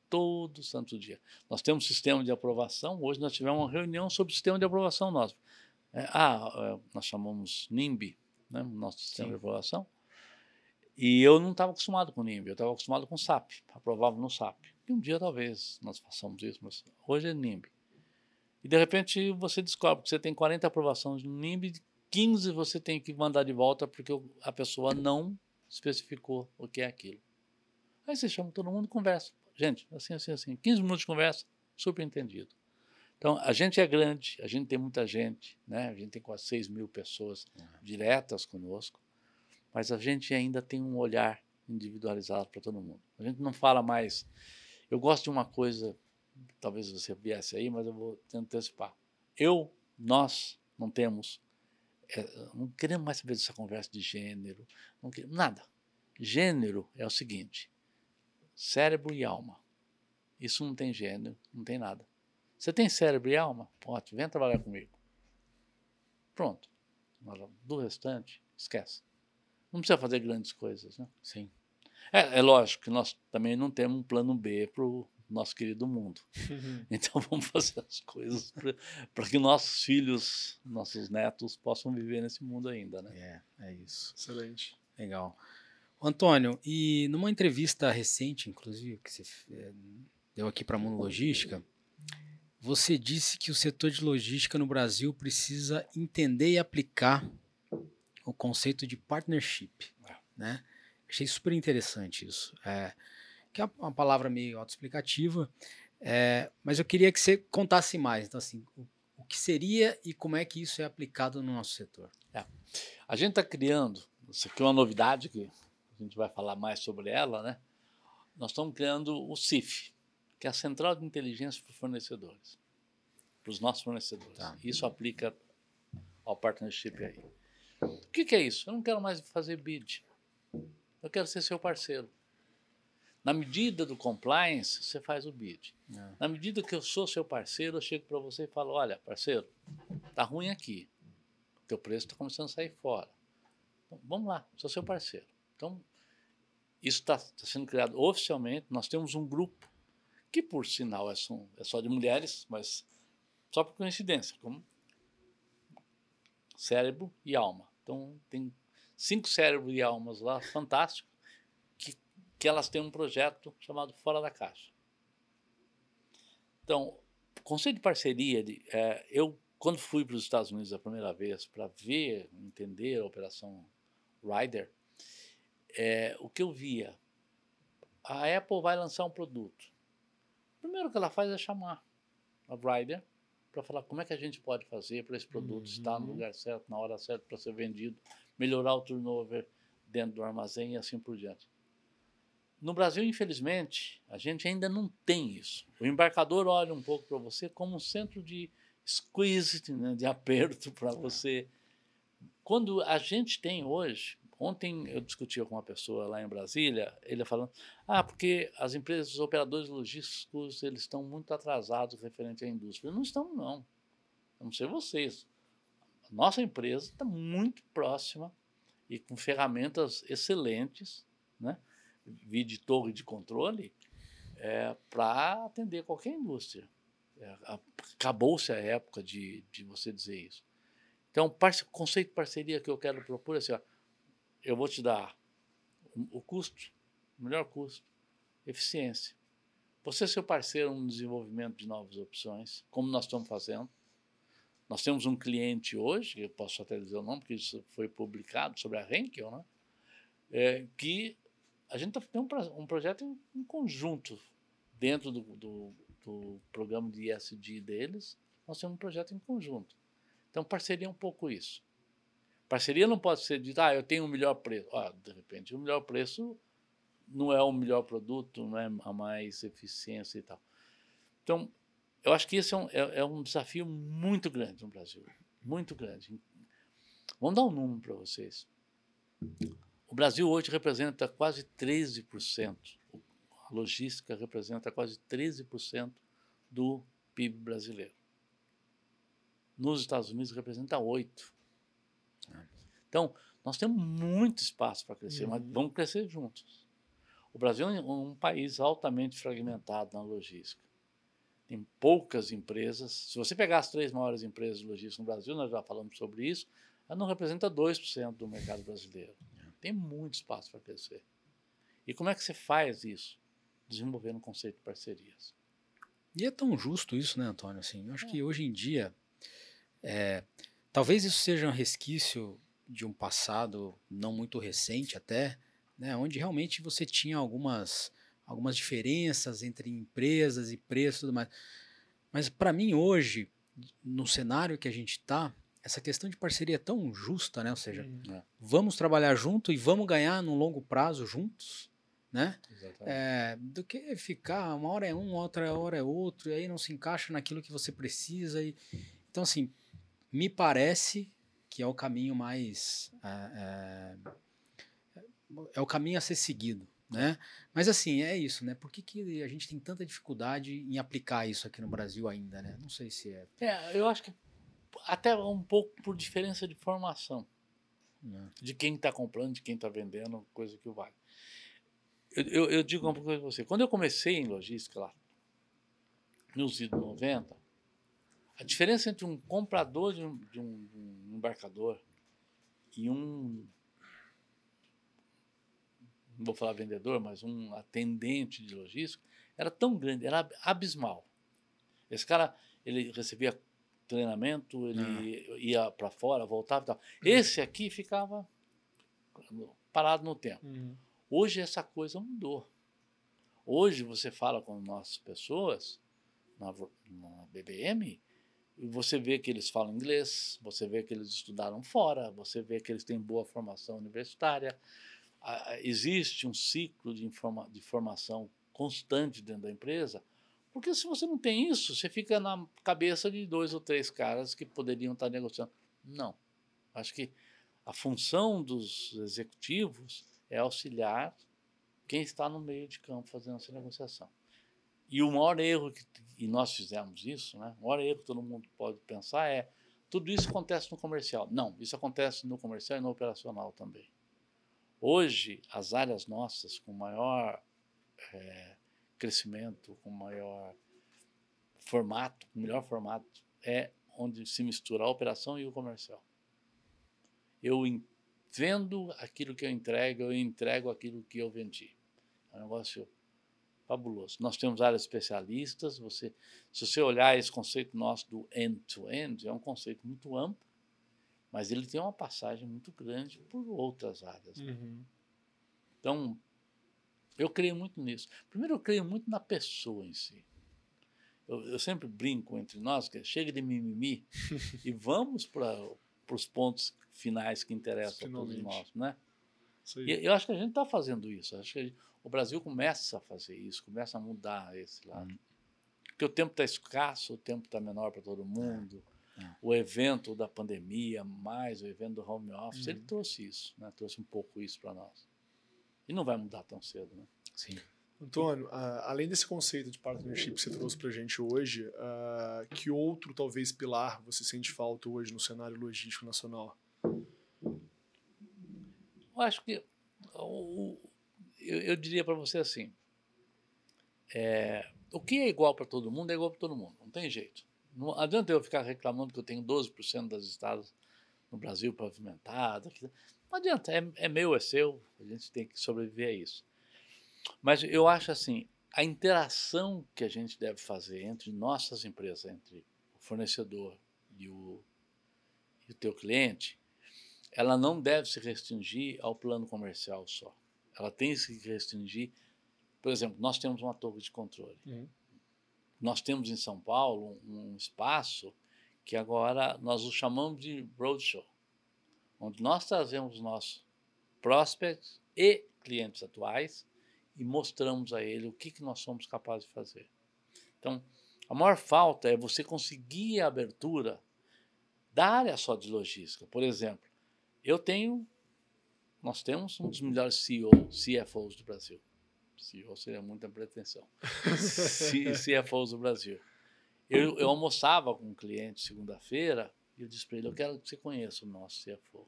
Todo santo dia. Nós temos um sistema de aprovação. Hoje nós tivemos uma reunião sobre o sistema de aprovação nosso. É, ah, é, nós chamamos NIMBY, né, nosso sistema Sim. de aprovação. E eu não estava acostumado com NIMBY, eu estava acostumado com SAP, aprovava no SAP. E um dia talvez nós façamos isso, mas hoje é NIMBY. E de repente você descobre que você tem 40 aprovações no NIMBY, 15 você tem que mandar de volta porque a pessoa não especificou o que é aquilo. Aí você chama todo mundo e conversa. Gente, assim, assim, assim. 15 minutos de conversa, super entendido. Então, a gente é grande, a gente tem muita gente, né? a gente tem quase 6 mil pessoas diretas conosco, mas a gente ainda tem um olhar individualizado para todo mundo. A gente não fala mais. Eu gosto de uma coisa, talvez você viesse aí, mas eu vou te antecipar. Eu, nós, não temos, é, não queremos mais saber dessa conversa de gênero, não queremos, nada. Gênero é o seguinte: cérebro e alma. Isso não tem gênero, não tem nada. Você tem cérebro e alma? Ótimo, vem trabalhar comigo. Pronto. Do restante, esquece. Não precisa fazer grandes coisas. Né? Sim. É, é lógico que nós também não temos um plano B para o nosso querido mundo. Então vamos fazer as coisas para que nossos filhos, nossos netos possam viver nesse mundo ainda. Né? É, é isso. Excelente. Legal. Antônio, e numa entrevista recente, inclusive, que você eh, deu aqui para a Mundo Logística, você disse que o setor de logística no Brasil precisa entender e aplicar o conceito de partnership, É. né? Achei super interessante isso. É, que é uma palavra meio autoexplicativa, é, mas eu queria que você contasse mais. Então, assim, o, o que seria e como é que isso é aplicado no nosso setor? A gente está criando, isso aqui é uma novidade que a gente vai falar mais sobre ela, né? Nós estamos criando o CIF, que é a Central de Inteligência para Fornecedores, para os nossos fornecedores. Tá. Isso aplica ao partnership aí. O que, que é isso? Eu não quero mais fazer bid. Eu quero ser seu parceiro. Na medida do compliance, você faz o bid. É. Na medida que eu sou seu parceiro, eu chego para você e falo: olha, parceiro, tá ruim aqui. O teu preço está começando a sair fora. Então, vamos lá, sou seu parceiro. Então, isso está sendo criado oficialmente. Nós temos um grupo que, por sinal, é só, é só de mulheres, mas só por coincidência, como cérebro e alma. Então, tem cinco cérebros e almas lá, fantástico, que, que elas têm um projeto chamado Fora da Caixa. Então, conceito de parceria, de, é, eu, quando fui para os Estados Unidos a primeira vez para ver, entender a operação Rider, é, o que eu via, a Apple vai lançar um produto. O primeiro que ela faz é chamar a Rider para falar como é que a gente pode fazer para esse produto estar no Uhum. lugar certo, na hora certa para ser vendido, melhorar o turnover dentro do armazém e assim por diante. No Brasil, infelizmente, a gente ainda não tem isso. O embarcador olha um pouco para você como um centro de squeeze, né, de aperto para você. Quando a gente tem hoje, ontem eu discutia com uma pessoa lá em Brasília, ele falando, ah, porque as empresas, os operadores logísticos, eles estão muito atrasados referente à indústria. Não estão, não. A não ser vocês. Nossa empresa está muito próxima e com ferramentas excelentes, né? de torre de controle, é, para atender qualquer indústria. É, Acabou-se a época de, de você dizer isso. Então, o conceito de parceria que eu quero propor é assim, ó, eu vou te dar o, o custo, o melhor custo, eficiência. Você é seu parceiro no desenvolvimento de novas opções, como nós estamos fazendo. Nós temos um cliente hoje, eu posso até dizer o nome, porque isso foi publicado sobre a Henkel, né? É, que a gente tá, tem um, um projeto em, conjunto dentro do, do, do programa de ISD deles, nós temos um projeto em conjunto. Então, parceria é um pouco isso. Parceria não pode ser de, ah, eu tenho o melhor preço. Ah, de repente, o melhor preço não é o melhor produto, não é a mais eficiência e tal. Então, eu acho que esse é um, é, é um desafio muito grande no Brasil. Muito grande. Vamos dar um número para vocês. O Brasil hoje representa quase 13%. A logística representa quase 13% do PIB brasileiro. Nos Estados Unidos representa 8. Então, nós temos muito espaço para crescer, mas Uhum. vamos crescer juntos. O Brasil é um país altamente fragmentado na logística. Tem poucas empresas. Se você pegar as três maiores empresas de logística no Brasil, nós já falamos sobre isso, ela não representa 2% do mercado brasileiro. Tem muito espaço para crescer. E como é que você faz isso? Desenvolvendo o conceito de parcerias. E é tão justo isso, né, Antônio? Assim, eu acho É. que hoje em dia, é, talvez isso seja um resquício de um passado não muito recente até, né, onde realmente você tinha algumas, algumas diferenças entre empresas e preços e tudo mais. Mas para mim hoje, no cenário que a gente está, essa questão de parceria é tão justa, né? Ou seja, Uhum. vamos trabalhar junto e vamos ganhar no longo prazo juntos, né? Exatamente. É, do que ficar uma hora é um, outra hora é outro, e aí não se encaixa naquilo que você precisa. E... Então, assim, me parece que é o caminho mais. É, é, é o caminho a ser seguido. Né? Mas assim, é isso, né? Por que, que a gente tem tanta dificuldade em aplicar isso aqui no Brasil ainda, né? Não sei se é. É, eu acho que até um pouco por diferença de formação. né? de quem está comprando, de quem está vendendo, coisa que vale. Eu, eu, eu digo uma coisa para você. Quando eu comecei em logística lá, nos anos 90, a diferença entre um comprador de um, de um- de um embarcador e um, não vou falar vendedor, mas um atendente de logística, era tão grande, era abismal. Esse cara, ele recebia treinamento, ele ia para fora, voltava e tal. Esse aqui ficava parado no tempo. Uhum. Hoje essa coisa mudou. Hoje você fala com nossas pessoas na, na BBM você vê que eles falam inglês, você vê que eles estudaram fora, você vê que eles têm boa formação universitária. Existe um ciclo de, informa- de formação constante dentro da empresa, porque se você não tem isso, você fica na cabeça de dois ou três caras que poderiam estar negociando. Não. Acho que a função dos executivos é auxiliar quem está no meio de campo fazendo essa negociação. E o maior erro, que, e nós fizemos isso, né? o maior erro que todo mundo pode pensar é tudo isso acontece no comercial. Não, isso acontece no comercial e no operacional também. Hoje, as áreas nossas com maior eh, crescimento, com maior formato, com melhor formato, é onde se mistura a operação e o comercial. Eu en- vendo aquilo que eu entrego, eu entrego aquilo que eu vendi. É um negócio fabuloso. Nós temos áreas especialistas. Você, se você olhar esse conceito nosso do end-to-end, é um conceito muito amplo, mas ele tem uma passagem muito grande por outras áreas. Uhum. Então, eu creio muito nisso. Primeiro, eu creio muito na pessoa em si. Eu, eu sempre brinco entre nós, que é, chega de mimimi e vamos para os pontos finais que interessam a todos Finalmente. nós, né? E eu acho que a gente está fazendo isso. Acho que gente- o Brasil começa a fazer isso, começa a mudar esse lado. Porque o tempo está escasso, o tempo está menor para todo mundo. É. O evento da pandemia, mais o evento do home office, ele Uhum. trouxe isso, né? trouxe um pouco isso para nós. E não vai mudar tão cedo. Né? Sim. Antônio, ah, além desse conceito de partnership que você trouxe para a gente hoje, ah, que outro, talvez, pilar você sente falta hoje no cenário logístico nacional? Eu acho que eu, eu diria para você assim: é, o que é igual para todo mundo é igual para todo mundo, não tem jeito. Não adianta eu ficar reclamando que eu tenho 12% das estradas no Brasil pavimentadas. Não adianta, é, é meu, é seu, a gente tem que sobreviver a isso. Mas eu acho assim: a interação que a gente deve fazer entre nossas empresas, entre o fornecedor e o, e o teu cliente, ela não deve se restringir ao plano comercial só. Ela tem que se restringir. Por exemplo, nós temos uma torre de controle. Uhum. Nós temos em São Paulo um, espaço que agora nós o chamamos de roadshow, onde nós trazemos nossos prospects e clientes atuais e mostramos a ele o que, que nós somos capazes de fazer. Então, a maior falta é você conseguir a abertura da área só de logística. Por exemplo, eu tenho, nós temos um dos melhores CEO, CFOs do Brasil. CEO seria muita pretensão. C- CFOs do Brasil. Eu, eu almoçava com um cliente segunda-feira e eu disse para ele: Eu quero que você conheça o nosso CFO.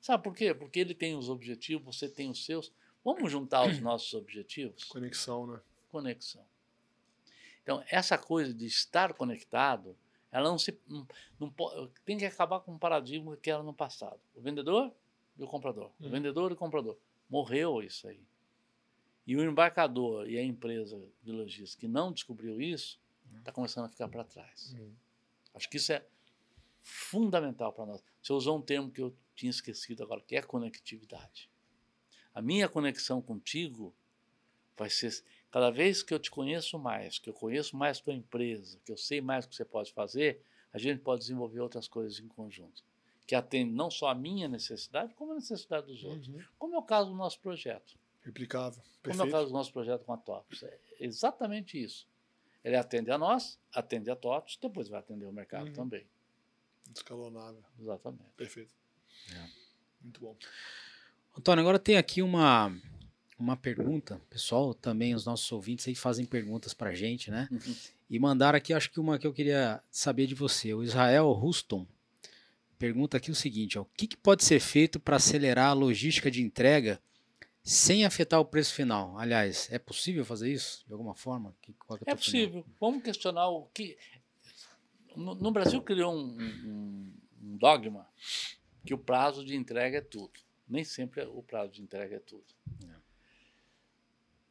Sabe por quê? Porque ele tem os objetivos, você tem os seus. Vamos juntar os nossos objetivos? Conexão, né? Conexão. Então, essa coisa de estar conectado, ela não se. Não, não tem que acabar com um paradigma que era no passado. O vendedor e o comprador. O uhum. vendedor e o comprador. Morreu isso aí. E o embarcador e a empresa de logística que não descobriu isso, está começando a ficar para trás. Uhum. Acho que isso é fundamental para nós. Você usou um termo que eu tinha esquecido agora, que é conectividade. A minha conexão contigo vai ser cada vez que eu te conheço mais, que eu conheço mais tua empresa, que eu sei mais o que você pode fazer, a gente pode desenvolver outras coisas em conjunto, que atendem não só a minha necessidade, como a necessidade dos outros. Uhum. Como é o caso do nosso projeto. Replicável. Perfeito. Como é o caso do nosso projeto com a TOPS. É exatamente isso. Ele atende a nós, atende a TOPS, depois vai atender o mercado uhum. também. Escalonável. Exatamente. Perfeito. É. Muito bom. Antônio, agora tem aqui uma, uma pergunta. Pessoal, também os nossos ouvintes aí fazem perguntas para a gente, né? Uhum. E mandaram aqui, acho que uma que eu queria saber de você. O Israel Ruston pergunta aqui o seguinte: ó, o que, que pode ser feito para acelerar a logística de entrega sem afetar o preço final? Aliás, é possível fazer isso de alguma forma? Que, é, é possível. Vamos questionar o que. No, no Brasil criou um, um, um dogma que o prazo de entrega é tudo. Nem sempre o prazo de entrega é tudo. É.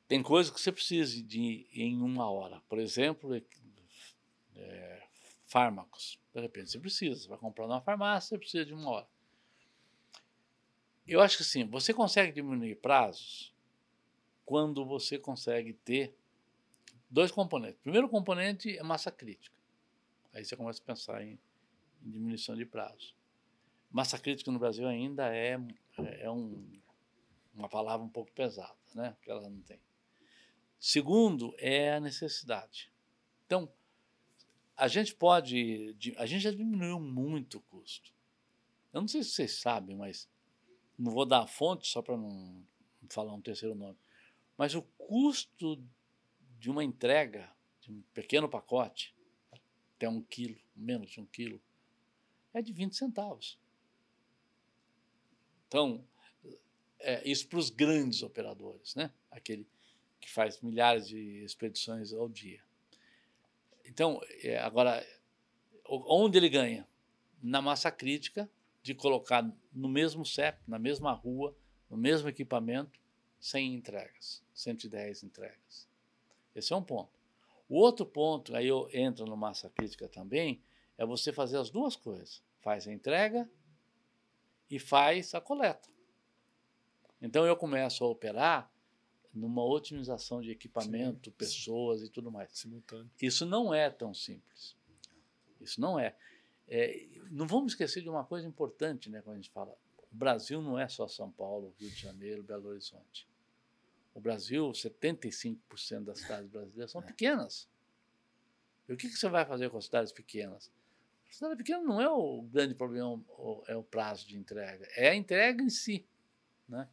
Tem coisas que você precisa de em uma hora. Por exemplo, é, é, fármacos. De repente você precisa. Você vai comprar numa farmácia, você precisa de uma hora. Eu acho que sim, você consegue diminuir prazos quando você consegue ter dois componentes. O primeiro componente é massa crítica. Aí você começa a pensar em, em diminuição de prazo. Massa crítica no Brasil ainda é, é um, uma palavra um pouco pesada, né? que ela não tem. Segundo é a necessidade. Então, a gente pode. A gente já diminuiu muito o custo. Eu não sei se vocês sabem, mas não vou dar a fonte só para não falar um terceiro nome. Mas o custo de uma entrega de um pequeno pacote, até um quilo, menos de um quilo, é de 20 centavos. Então, é, isso para os grandes operadores, né? aquele que faz milhares de expedições ao dia. Então, é, agora, onde ele ganha? Na massa crítica de colocar no mesmo CEP, na mesma rua, no mesmo equipamento, 100 entregas, 110 entregas. Esse é um ponto. O outro ponto, aí eu entro no massa crítica também, é você fazer as duas coisas. Faz a entrega e faz a coleta. Então eu começo a operar numa otimização de equipamento, sim, pessoas sim. e tudo mais. Simultâneo. Isso não é tão simples. Isso não é. É. Não vamos esquecer de uma coisa importante, né, quando a gente fala. O Brasil não é só São Paulo, Rio de Janeiro, Belo Horizonte. O Brasil, 75% das cidades brasileiras são é. pequenas. E o que, que você vai fazer com as cidades pequenas? cidade pequena não é o grande problema, é o prazo de entrega, é a entrega em si. Né?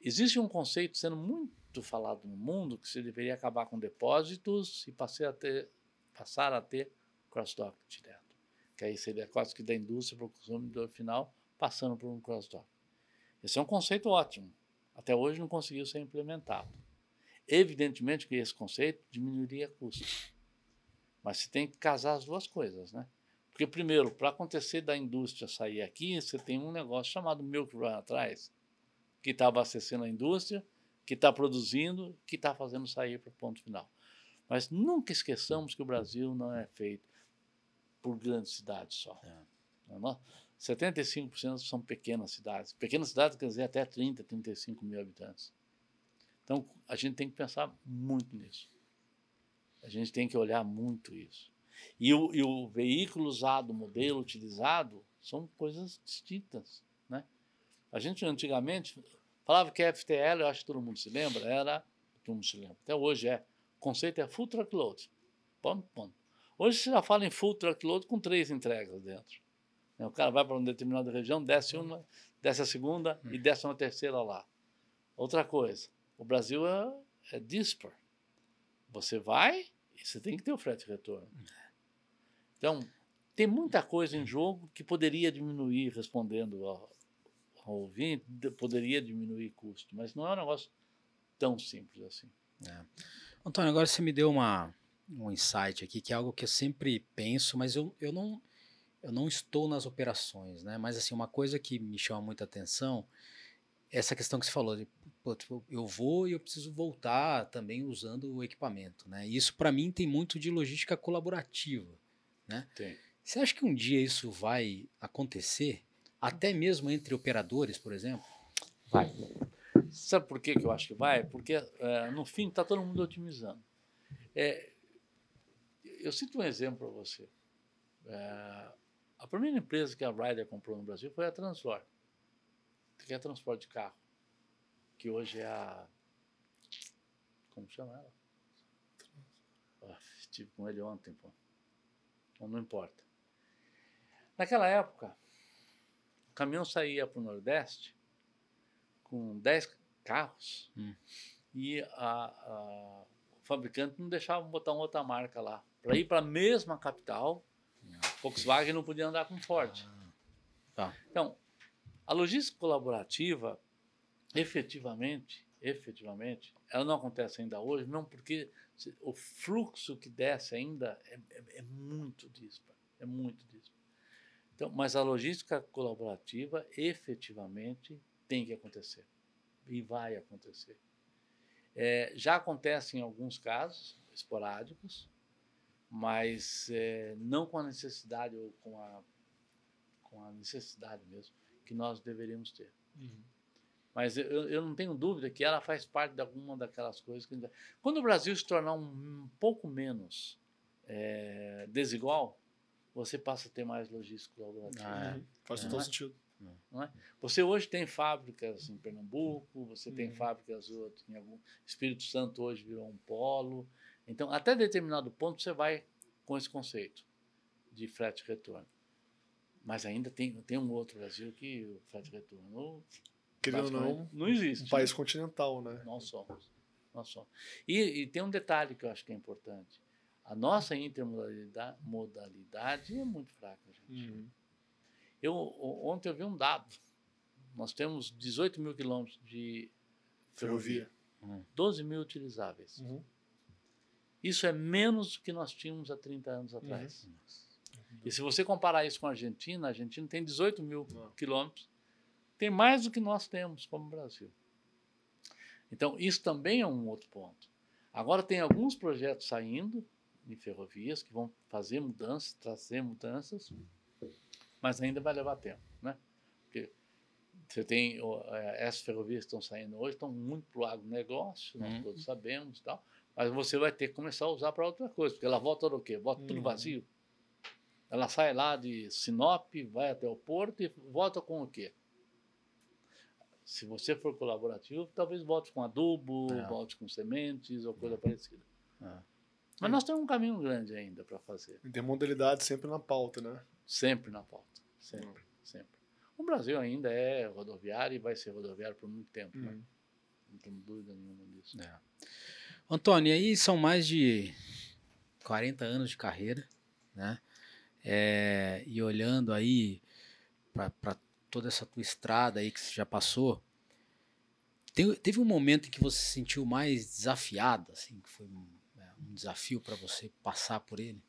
Existe um conceito sendo muito falado no mundo que se deveria acabar com depósitos e passar a ter, passar a ter cross-dock direto. Que aí seria quase que da indústria para o consumidor final, passando por um cross-dock. Esse é um conceito ótimo. Até hoje não conseguiu ser implementado. Evidentemente que esse conceito diminuiria custos. Mas você tem que casar as duas coisas, né? Porque, primeiro, para acontecer da indústria sair aqui, você tem um negócio chamado Milk Run atrás, que está abastecendo a indústria, que está produzindo, que está fazendo sair para o ponto final. Mas nunca esqueçamos que o Brasil não é feito por grandes cidades só. É. 75% são pequenas cidades. Pequenas cidades quer dizer até 30, 35 mil habitantes. Então, a gente tem que pensar muito nisso. A gente tem que olhar muito isso. E o, e o veículo usado, o modelo utilizado, são coisas distintas. Né? A gente antigamente falava que FTL, eu acho que todo mundo se lembra, era, todo mundo se lembra, até hoje é, o conceito é full truckload. Ponto, ponto. Hoje você já fala em full truckload com três entregas dentro. O cara vai para uma determinada região, desce uma, desce a segunda e desce uma terceira lá. Outra coisa, o Brasil é, é dispar. Você vai, E você tem que ter o frete retorno. Então, tem muita coisa em jogo que poderia diminuir, respondendo ao, ao ouvinte, poderia diminuir custo, mas não é um negócio tão simples assim. É. Antônio, agora você me deu uma, um insight aqui, que é algo que eu sempre penso, mas eu, eu, não, eu não estou nas operações, né? Mas assim, uma coisa que me chama muita atenção é essa questão que você falou, de, pô, tipo, eu vou e eu preciso voltar também usando o equipamento, né? E isso para mim tem muito de logística colaborativa, né? Tem. Você acha que um dia isso vai acontecer? Até mesmo entre operadores, por exemplo? Vai. Sabe por que, que eu acho que vai? Porque é, no fim está todo mundo otimizando. É, eu cito um exemplo para você. É, a primeira empresa que a Ryder comprou no Brasil foi a Translor, que é transporte de carro, que hoje é a. Como chama ela? Ah, estive com ele ontem, pô. Então, não importa. Naquela época, o caminhão saía para o Nordeste com 10 carros Hum. e a, a- o fabricante não deixava botar uma outra marca lá. Para ir para a mesma capital, Volkswagen não podia andar com Ford. Tá. Então, a logística colaborativa, efetivamente, efetivamente, ela não acontece ainda hoje, não porque o fluxo que desce ainda é, é- é muito disparo, é muito disparo. Então, mas a logística colaborativa, efetivamente, tem que acontecer e vai acontecer. É, já acontece em alguns casos esporádicos, mas é, não com a necessidade ou com a, com a necessidade mesmo que nós deveríamos ter. Mas eu, eu não tenho dúvida que ela faz parte de alguma daquelas coisas que. Quando o Brasil se tornar um, um pouco menos é, desigual, você passa a ter mais logística colaborativa. Ah, é. Uhum. Faz É. Não é? sentido. Você hoje tem fábricas em Pernambuco, você tem Uhum. fábricas outras em algum. Espírito Santo hoje virou um polo. Então, até determinado ponto, você vai com esse conceito de frete retorno. Mas ainda tem, tem um outro Brasil que o frete retorno Querendo ou não, não existe. um país continental, né? Nós somos. Nós somos. E, e tem um detalhe que eu acho que é importante. A nossa intermodalidade modalidade é muito fraca, gente. Uhum. Eu, ontem eu vi um dado. Nós temos 18 mil quilômetros de ferrovia, Ferrovia. 12 mil utilizáveis. Uhum. Isso é menos do que nós tínhamos há 30 anos atrás. E se você comparar isso com a Argentina, a Argentina tem 18 mil Não. quilômetros, tem mais do que nós temos como Brasil. Então, isso também é um outro ponto. Agora, tem alguns projetos saindo em ferrovias que vão fazer mudanças, trazer mudanças, mas ainda vai levar tempo, né? Porque você tem eh, essas ferrovias que estão saindo hoje estão muito para o agronegócio, nós Uhum. todos sabemos e tal, mas você vai ter que começar a usar para outra coisa, porque ela volta do quê? Volta tudo Uhum. vazio. Ela sai lá de Sinop, vai até o porto e volta com o quê? Se você for colaborativo, talvez volte com adubo, É. volte com sementes ou coisa parecida. É. Mas nós temos um caminho grande ainda para fazer. Intermodalidade sempre na pauta, né? Sempre na pauta. Sempre, sempre. O Brasil ainda é rodoviário e vai ser rodoviário por muito tempo. Né? Uhum. Não tenho dúvida nenhuma disso. É. Antônio, e aí são mais de 40 anos de carreira, né? É, e olhando aí para toda essa tua estrada aí que você já passou, te- teve um momento em que você se sentiu mais desafiado, assim, que foi um, é, um desafio para você passar por ele?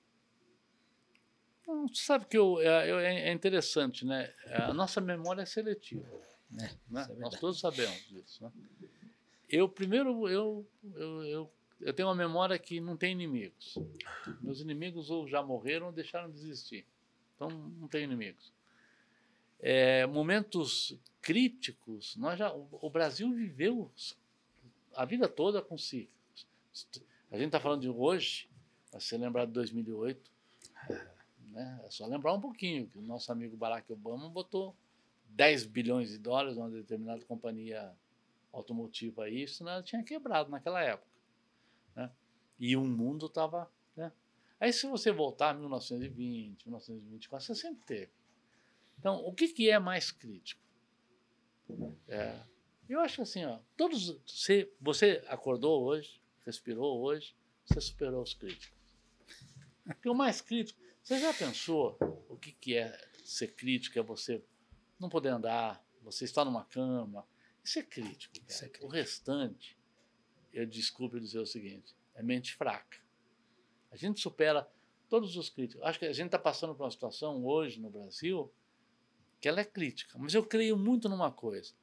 Não, você sabe que eu, é, eu- é interessante, né? A nossa memória é seletiva. É, né? é Nós todos sabemos disso. Né? Eu, primeiro, eu, eu, eu, eu tenho uma memória que não tem inimigos. Meus inimigos ou já morreram ou deixaram de existir. Então, não tenho inimigos. É, momentos críticos, nós já, o, Brasil viveu a vida toda com ciclos. A gente está falando de hoje, vai ser lembrado de 2008. Né? É só lembrar um pouquinho que o nosso amigo Barack Obama botou 10 bilhões de dólares numa determinada companhia automotiva aí, senão ela tinha quebrado naquela época. Né? E o mundo estava. Né? Aí, se você voltar a 1920, 1924, você sempre teve. Então, o que, que é mais crítico? É, eu acho assim, ó, todos, você, você acordou hoje, respirou hoje, você superou os críticos. Porque o mais crítico. Você já pensou o que, que é ser crítico? É você não poder andar, você estar numa cama. Isso é crítico. Isso é crítico. O restante, eu desculpe dizer o seguinte: é mente fraca. A gente supera todos os críticos. Acho que a gente está passando por uma situação hoje no Brasil que ela é crítica. Mas eu creio muito numa coisa: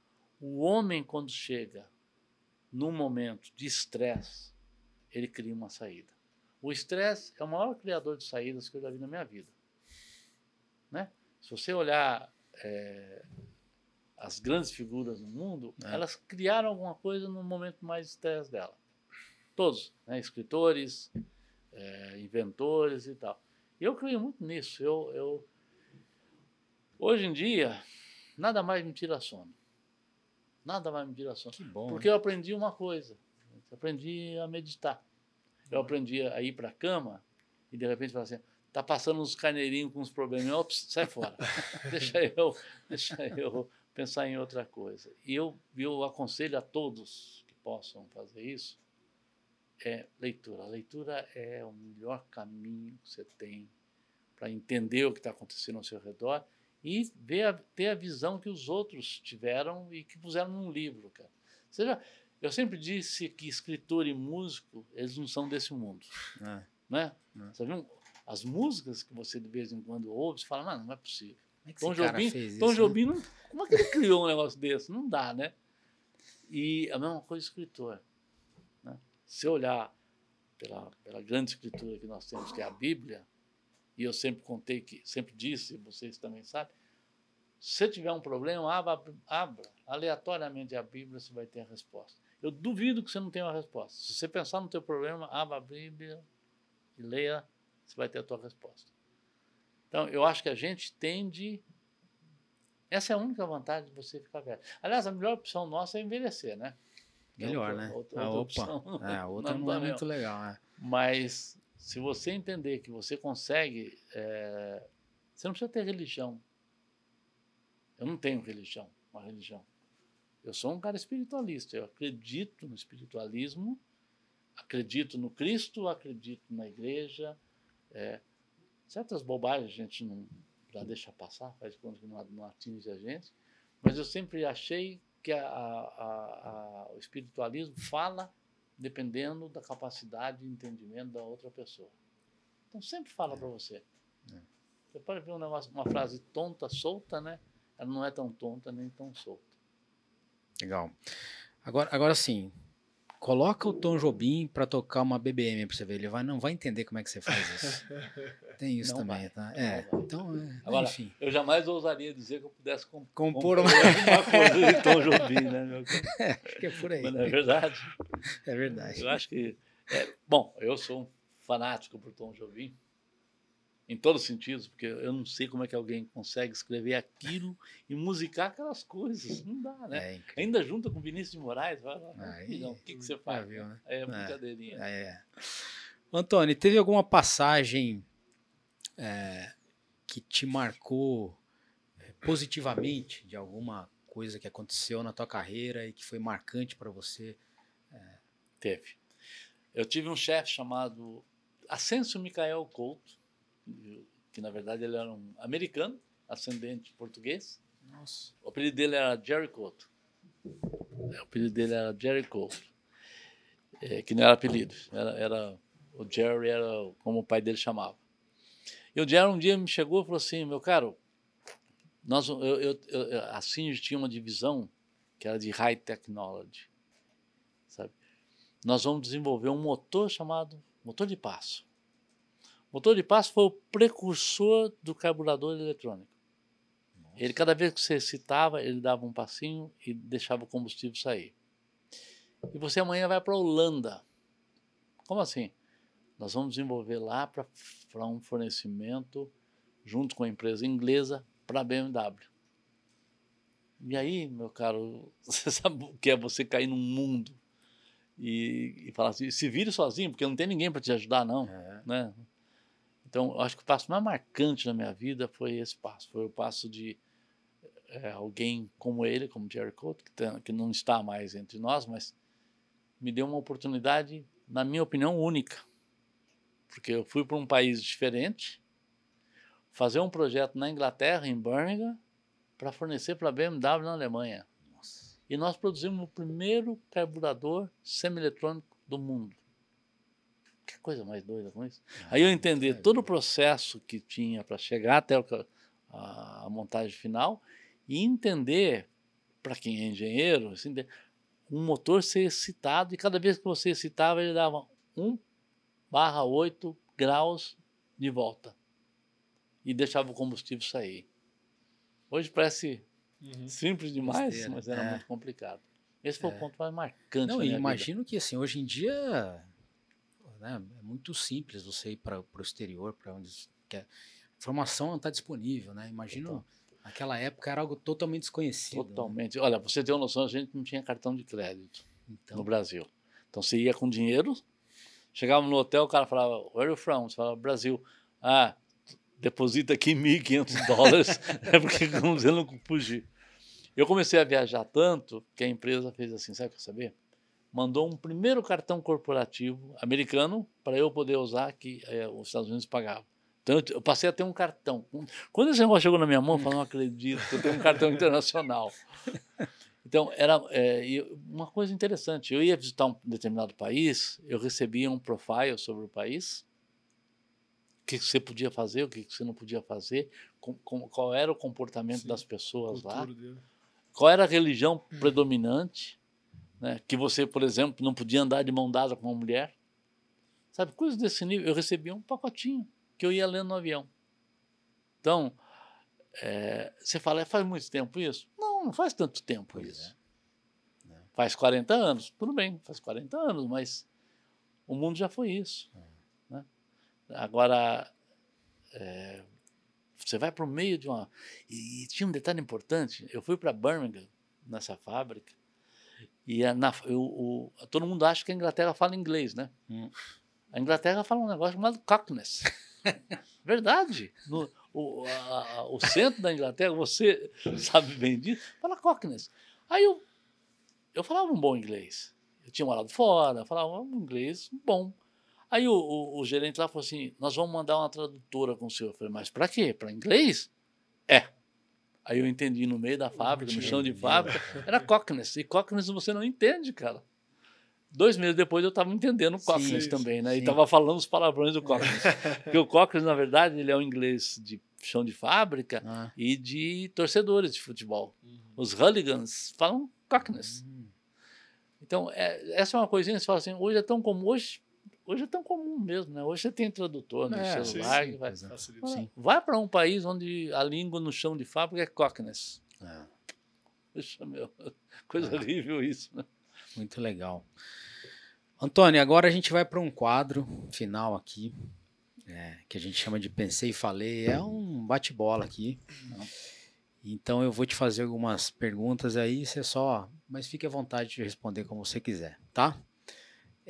o homem, quando chega num momento de estresse, ele cria uma saída. O estresse é o maior criador de saídas que eu já vi na minha vida. Né? Se você olhar é, as grandes figuras no mundo, É. elas criaram alguma coisa no momento mais estresse dela. Todos, né? escritores, é, inventores e tal. E eu creio muito nisso. Eu, eu, hoje em dia, nada mais me tira sono. Nada mais me tira sono. Que bom. Porque eu aprendi uma coisa. Eu aprendi a meditar. Eu aprendi a ir para a cama e de repente falar assim, tá passando uns carneirinhos com uns problemas, ops, sai fora. deixa eu, deixa eu pensar em outra coisa. E eu, eu aconselho a todos que possam fazer isso é leitura. A leitura é o melhor caminho que você tem para entender o que está acontecendo ao seu redor e ver a- ter a visão que os outros tiveram e que puseram num livro, cara. Você já- eu sempre disse que escritor e músico, eles não são desse mundo, É. né? É. Viu? As músicas que você de vez em quando ouve, você fala, mano, não é possível. É Tom Jobim, fez Tom isso, né? Jobim não, como é que ele criou um negócio desse? Não dá, né? E a mesma coisa escritor. Né? Se eu olhar pela, pela grande escritura que nós temos, que é a Bíblia, e eu sempre contei que, sempre disse, vocês também sabem, se você tiver um problema, abra, abra aleatoriamente a Bíblia, você vai ter a resposta. Eu duvido que você não tenha uma resposta. Se você pensar no teu problema, abra a Bíblia e leia, você vai ter a tua resposta. Então, eu acho que a gente tende. Essa é a única vantagem de você ficar velho. Aliás, a melhor opção nossa é envelhecer, né? Melhor, Outra- né? outra- Ah, outra opa. opção É, a outra não, dá é mesmo. muito legal. É. Mas se você entender que você consegue, é, você não precisa ter religião. Eu não tenho religião, uma religião. Eu sou um cara espiritualista. Eu acredito no espiritualismo, acredito no Cristo, acredito na igreja. é, certas bobagens a gente não já deixa passar, faz conta que não, não atinge a gente. Mas eu sempre achei que a- a- a- o espiritualismo fala dependendo da capacidade de entendimento da outra pessoa. Então sempre fala para você. Você pode ver um negócio, uma frase tonta, solta, né? Ela não é tão tonta nem tão solta. Legal. Agora, agora sim, coloca o Tom Jobim pra tocar uma BBM pra você ver. Ele vai, não vai entender como é que você faz isso. Tem isso Não também, vai, tá? É. Então, é, Agora, enfim. Eu jamais ousaria dizer que eu pudesse com, Compor uma. uma coisa de Tom Jobim, né? meu? Acho que é por aí. Mas é verdade. É verdade. Eu acho que. é, bom, eu sou um fanático por Tom Jobim, em todos os sentidos, porque eu não sei como é que alguém consegue escrever aquilo e musicar aquelas coisas. Não dá, né? É. Ainda junta com Vinícius de Moraes, vai lá. Aí, filhão, o que, que você faz? viu, né? É É. brincadeirinha. É. Antônio, teve alguma passagem é, que te marcou é, positivamente de alguma coisa que aconteceu na tua carreira e que foi marcante para você? Teve. Eu tive um chefe chamado Ascenso Micael Couto, que na verdade ele era um americano, ascendente português. Nossa. O apelido dele era Jerry Couto. O apelido dele era Jerry Couto. É, que não era apelido. Era, era, o Jerry era como o pai dele chamava. E o Jerry um dia me chegou e falou assim, meu caro, nós, eu, eu, eu, a Singe tinha uma divisão que era de High Technology. Sabe? Nós vamos desenvolver um motor chamado motor de passo. Motor de passo foi o precursor do carburador eletrônico. Ele, cada vez que você excitava, ele dava um passinho e deixava o combustível sair. E você amanhã vai para a Holanda. Como assim? Nós vamos desenvolver lá para um fornecimento, junto com a empresa inglesa, para a BMW. E aí, meu caro, você sabe o que é você cair num mundo e, e falar assim, se vire sozinho, porque não tem ninguém para te ajudar, não É. né? Então, acho que o passo mais marcante na minha vida foi esse passo. Foi o passo de eh, alguém como ele, como Jerry Couto, que, que não está mais entre nós, mas me deu uma oportunidade, na minha opinião, única. Porque eu fui para um país diferente, fazer um projeto na Inglaterra, em Birmingham, para fornecer para a BMW na Alemanha. Nossa. E nós produzimos o primeiro carburador semi-eletrônico do mundo. Que coisa mais doida com isso. Aí eu entendi todo o processo que tinha para chegar até a, a montagem final e entender, para quem é engenheiro, assim, um motor ser excitado e cada vez que você excitava ele dava 1 barra 8 graus de volta e deixava o combustível sair. Hoje parece Uhum. simples demais, Besteira, mas era é. muito complicado. Esse foi É. o ponto mais marcante Não, minha vida. imagino que assim, hoje em dia né, é muito simples você ir para o exterior, para onde quer. A informação não está disponível, né? Imagino naquela época era algo totalmente desconhecido. né? Totalmente. Olha, pra você ter uma noção, a gente não tinha cartão de crédito no Então, Brasil. Então você ia com dinheiro, chegava no hotel, o cara falava, where are you from? Você falava, Brasil. Ah, deposita aqui 1.500 dólares, é porque vamos não fugir. Eu comecei a viajar tanto que a empresa fez assim, sabe o que eu saber? Mandou um primeiro cartão corporativo americano para eu poder usar que eh, os Estados Unidos pagavam. Então eu, eu passei a ter um cartão. Quando esse negócio chegou na minha mão, eu falei, não acredito, eu tenho um cartão internacional. Então, era é, uma coisa interessante. Eu ia visitar um determinado país, eu recebia um profile sobre o país, o que você podia fazer, o que você não podia fazer, com, com- qual era o comportamento Sim, das pessoas lá, dele. qual era a religião predominante, né? que você, por exemplo, não podia andar de mão dada com uma mulher. Sabe, coisas desse nível. Eu recebia um pacotinho que eu ia lendo no avião. Então, é, você fala, "É, faz muito tempo isso? Não, não faz tanto tempo Pois isso. é. É. Faz 40 anos, tudo bem, faz 40 anos, mas o mundo já foi isso. né? Agora, é, você vai para o meio de uma. E, e tinha um detalhe importante: eu fui para Birmingham, nessa fábrica, e a- na, eu- o- todo mundo acha que a Inglaterra fala inglês, né? Hum. A Inglaterra fala um negócio chamado Cockness. Verdade. No, o, a- o centro da Inglaterra, você sabe bem disso, fala Cockness. Aí eu, eu falava um bom inglês. Eu tinha morado fora, falava um inglês bom. Aí o, o, o gerente lá falou assim: Nós vamos mandar uma tradutora com o senhor. Eu falei: Mas para quê? Para inglês? É. Aí eu entendi no meio da fábrica, no chão de fábrica, era Cockness. E Cockness você não entende, cara. Dois meses depois eu estava entendendo o Cockness Sim, também, né? E sim. estava falando os palavrões do Cockness. Porque o Cockness, na verdade, ele é um inglês de chão de fábrica Ah, e de torcedores de futebol. Uhum. Os hooligans falam Cockness. hum, Então, é, essa é uma coisinha que você fala assim, hoje é tão comum, hoje, hoje é tão comum mesmo, né? Hoje você tem tradutor no É, celular. sim, que vai. Facilita. Sim. vai para um país onde a língua no chão de fábrica é Cockness. é, Puxa, meu, coisa É. horrível isso, né? muito legal. Antônio, agora a gente vai para um quadro final aqui, é, que a gente chama de Pensei e Falei. É um bate-bola aqui. Então eu vou te fazer algumas perguntas aí, você só. Mas fique à vontade de responder como você quiser, tá?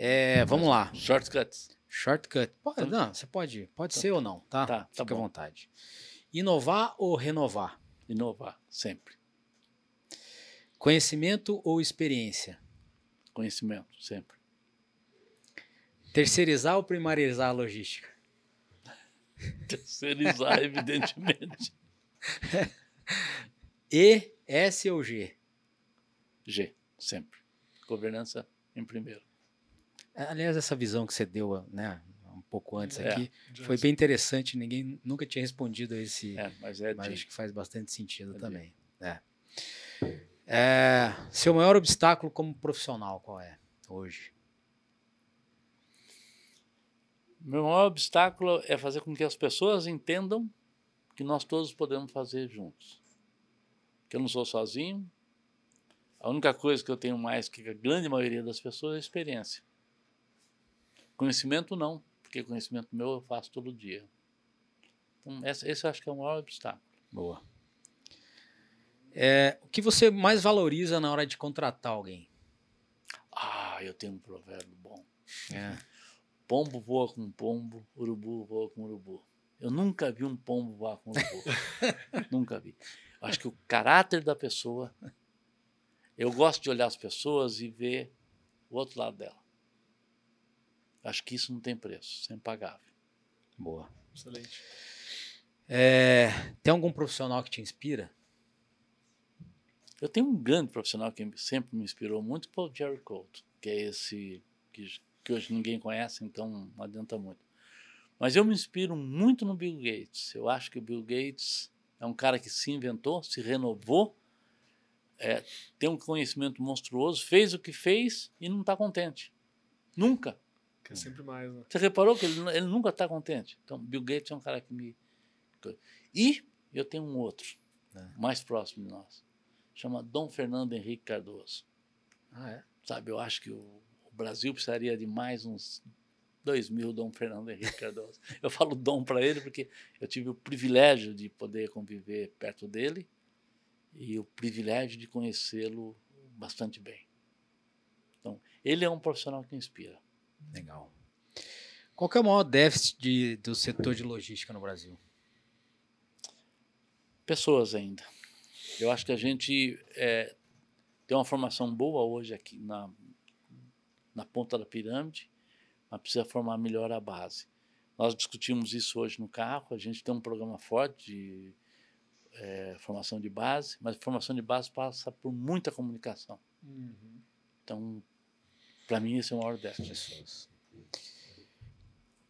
É, vamos lá. Shortcuts. Shortcut. Pode, Então- não, você pode, pode ser ou não, tá? Tá, tá Fica à vontade. Inovar ou renovar? Inovar, sempre. Conhecimento ou experiência? Conhecimento, sempre. Terceirizar ou primarizar a logística? Terceirizar, evidentemente. E, S ou G? G, sempre. Governança em primeiro. Aliás, essa visão que você deu, né, um pouco antes É. aqui, foi bem interessante. Ninguém nunca tinha respondido a esse, É, mas é mas acho que faz bastante sentido É também. É. É, seu maior obstáculo como profissional qual é hoje? Meu maior obstáculo é fazer com que as pessoas entendam que nós todos podemos fazer juntos. Que eu não sou sozinho. A única coisa que eu tenho mais que a grande maioria das pessoas é experiência. Conhecimento não, porque conhecimento meu eu faço todo dia. Então, esse, esse eu acho que é o maior obstáculo. Boa. É, o que você mais valoriza na hora de contratar alguém? Ah, eu tenho um provérbio bom. É. Pombo voa com pombo, urubu voa com urubu. Eu nunca vi um pombo voar com urubu. nunca vi. Eu acho que o caráter da pessoa. Eu gosto de olhar as pessoas e ver o outro lado dela. Acho que isso não tem preço, isso é impagável. Boa. Excelente. É, tem algum profissional que te inspira? Eu tenho um grande profissional que sempre me inspirou muito, que foi o Jerry Colt, que é esse que, que hoje ninguém conhece, então não adianta muito. Mas eu me inspiro muito no Bill Gates. Eu acho que o Bill Gates é um cara que se inventou, se renovou, é, tem um conhecimento monstruoso, fez o que fez e não está contente. Nunca. Quer sempre mais, né? Você reparou que ele, ele nunca está contente? Então, Bill Gates é um cara que me. E eu tenho um outro, É. mais próximo de nós. Chama Dom Fernando Henrique Cardoso. Ah, é? Sabe, eu acho que o, o Brasil precisaria de mais uns dois mil Dom Fernando Henrique Cardoso. eu falo Dom para ele porque eu tive o privilégio de poder conviver perto dele e o privilégio de conhecê-lo bastante bem. Então, ele é um profissional que inspira. Legal. Qual que é o maior déficit de- do setor de logística no Brasil? Pessoas ainda. Eu acho que a gente é, tem uma formação boa hoje aqui na, na ponta da pirâmide, mas precisa formar melhor a base. Nós discutimos isso hoje no carro, a gente tem um programa forte de é, formação de base, mas formação de base passa por muita comunicação. Então, para mim, esse é o maior déficit. Pessoas.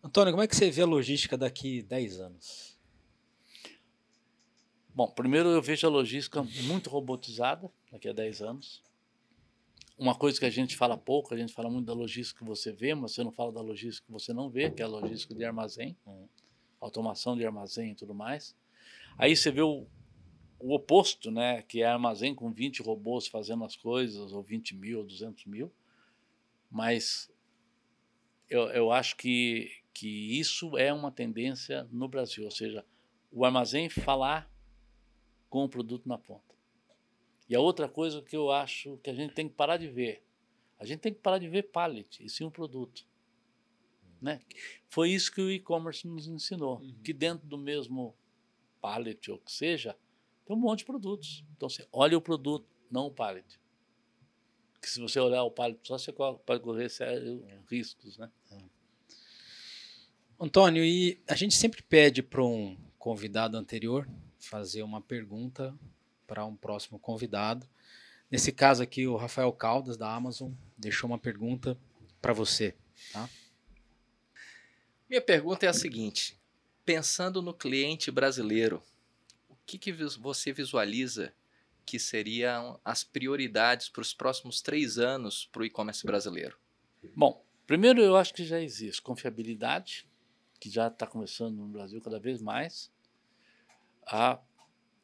Antônio, como é que você vê a logística daqui 10 anos? Bom, primeiro eu vejo a logística muito robotizada daqui a 10 anos. Uma coisa que a gente fala pouco, a gente fala muito da logística que você vê, mas você não fala da logística que você não vê, que é a logística de armazém, automação de armazém e tudo mais. Aí você vê o, o oposto, né, que é armazém com 20 robôs fazendo as coisas, ou 20 mil, ou 200 mil. Mas eu, eu acho que, que isso é uma tendência no Brasil, ou seja, o armazém falar com o produto na ponta. E a outra coisa que eu acho que a gente tem que parar de ver, a gente tem que parar de ver pallet, e sim o produto. Né? Foi isso que o e-commerce nos ensinou, Uhum. que dentro do mesmo pallet ou que seja, tem um monte de produtos. Então você olha o produto, não o pallet. Porque se você olhar o pallet só, você pode correr sérios riscos, né? Antônio, e a gente sempre pede para um convidado anterior fazer uma pergunta para um próximo convidado. Nesse caso aqui, o Rafael Caldas, da Amazon, deixou uma pergunta para você. Minha pergunta é a seguinte: pensando no cliente brasileiro, o que, que você visualiza que seriam as prioridades para os próximos três anos para o e-commerce brasileiro? Bom, primeiro eu acho que já existe confiabilidade, que já está começando no Brasil cada vez mais. A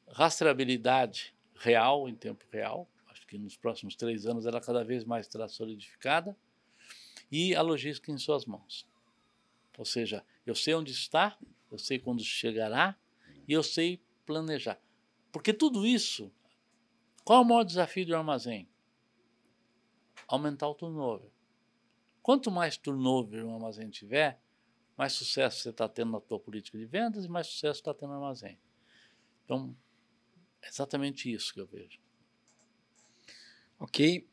rastreabilidade real, em tempo real, acho que nos próximos três anos ela cada vez mais será solidificada. E a logística em suas mãos. Ou seja, eu sei onde está, eu sei quando chegará e eu sei planejar. Porque tudo isso, qual é o maior desafio do armazém? Aumentar o turnover. Quanto mais turnover um armazém tiver, mais sucesso você está tendo na tua política de vendas e mais sucesso está tendo no armazém. Então, é exatamente isso que eu vejo. Ok.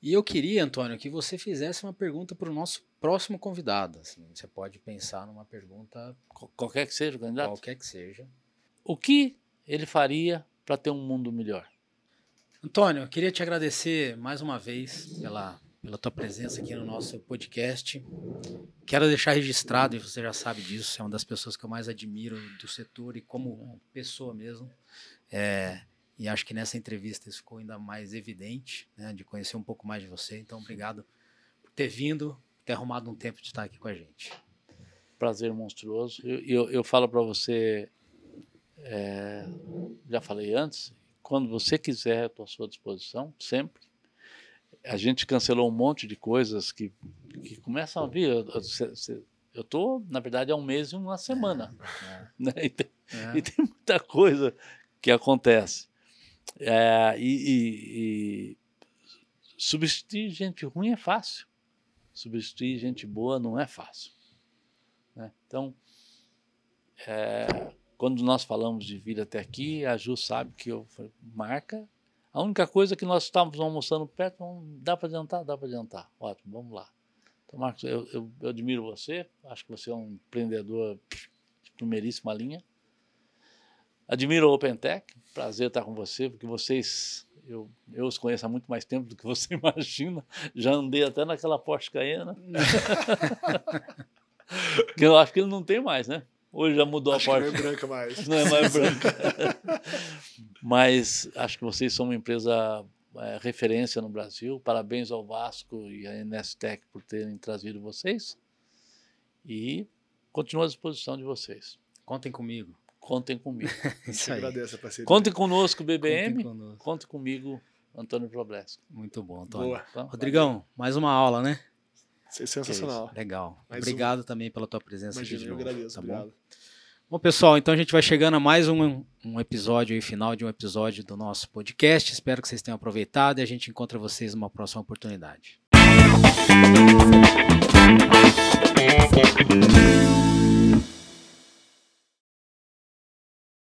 E eu queria, Antônio, que você fizesse uma pergunta para o nosso próximo convidado. Assim, você pode pensar numa pergunta Qual- Qualquer que seja o candidato. qualquer que seja. O que ele faria para ter um mundo melhor? Antônio, eu queria te agradecer mais uma vez pela, pela tua presença aqui no nosso podcast. Quero deixar registrado, e você já sabe disso, é uma das pessoas que eu mais admiro do setor e como pessoa mesmo. É, e acho que nessa entrevista isso ficou ainda mais evidente, né, de conhecer um pouco mais de você. Então, obrigado por ter vindo, por ter arrumado um tempo de estar aqui com a gente. Prazer monstruoso. Eu, eu, eu falo para você, é, já falei antes, quando você quiser, estou à sua disposição, sempre. A gente cancelou um monte de coisas que, que começam a vir. Eu- estou, na verdade, há um mês e uma semana. né? E tem- É. E tem muita coisa que acontece. É, e, e- e substituir gente ruim é fácil. Substituir gente boa não é fácil. né? Então, é, quando nós falamos de vir até aqui, a Ju sabe que eu falei, marca. A única coisa que nós estávamos almoçando perto, vamos- dá para adiantar? Dá para adiantar. Ótimo, vamos lá. Então, Marcos, eu, eu, eu admiro você, acho que você é um empreendedor de primeiríssima linha. Admiro a OpenTech, prazer estar com você, porque vocês, eu, eu os conheço há muito mais tempo do que você imagina. Já andei até naquela Porsche Cayenne. que eu acho que ele não tem mais, né? Hoje já mudou Acho a Porsche. não é branca mais. Não é mais branca. Mas acho que vocês são uma empresa é, referência no Brasil. Parabéns ao Vasco e à Nestec por terem trazido vocês. E continuo à disposição de vocês. Contem comigo. Contem comigo. Isso aí. agradece a parceria. Contem conosco, Contem BBM. conosco. Conte comigo, Antônio Problesco. Muito bom, Antônio. Boa. Tá? Rodrigão, mais uma aula, né? Sensacional. Legal. Mais Obrigado também pela tua presença Imagina, aqui de eu novo. agradeço. tá bom? obrigado. Bom, pessoal, então a gente vai chegando a mais um, um episódio aí, final de um episódio do nosso podcast. Espero que vocês tenham aproveitado e a gente encontra vocês numa próxima oportunidade.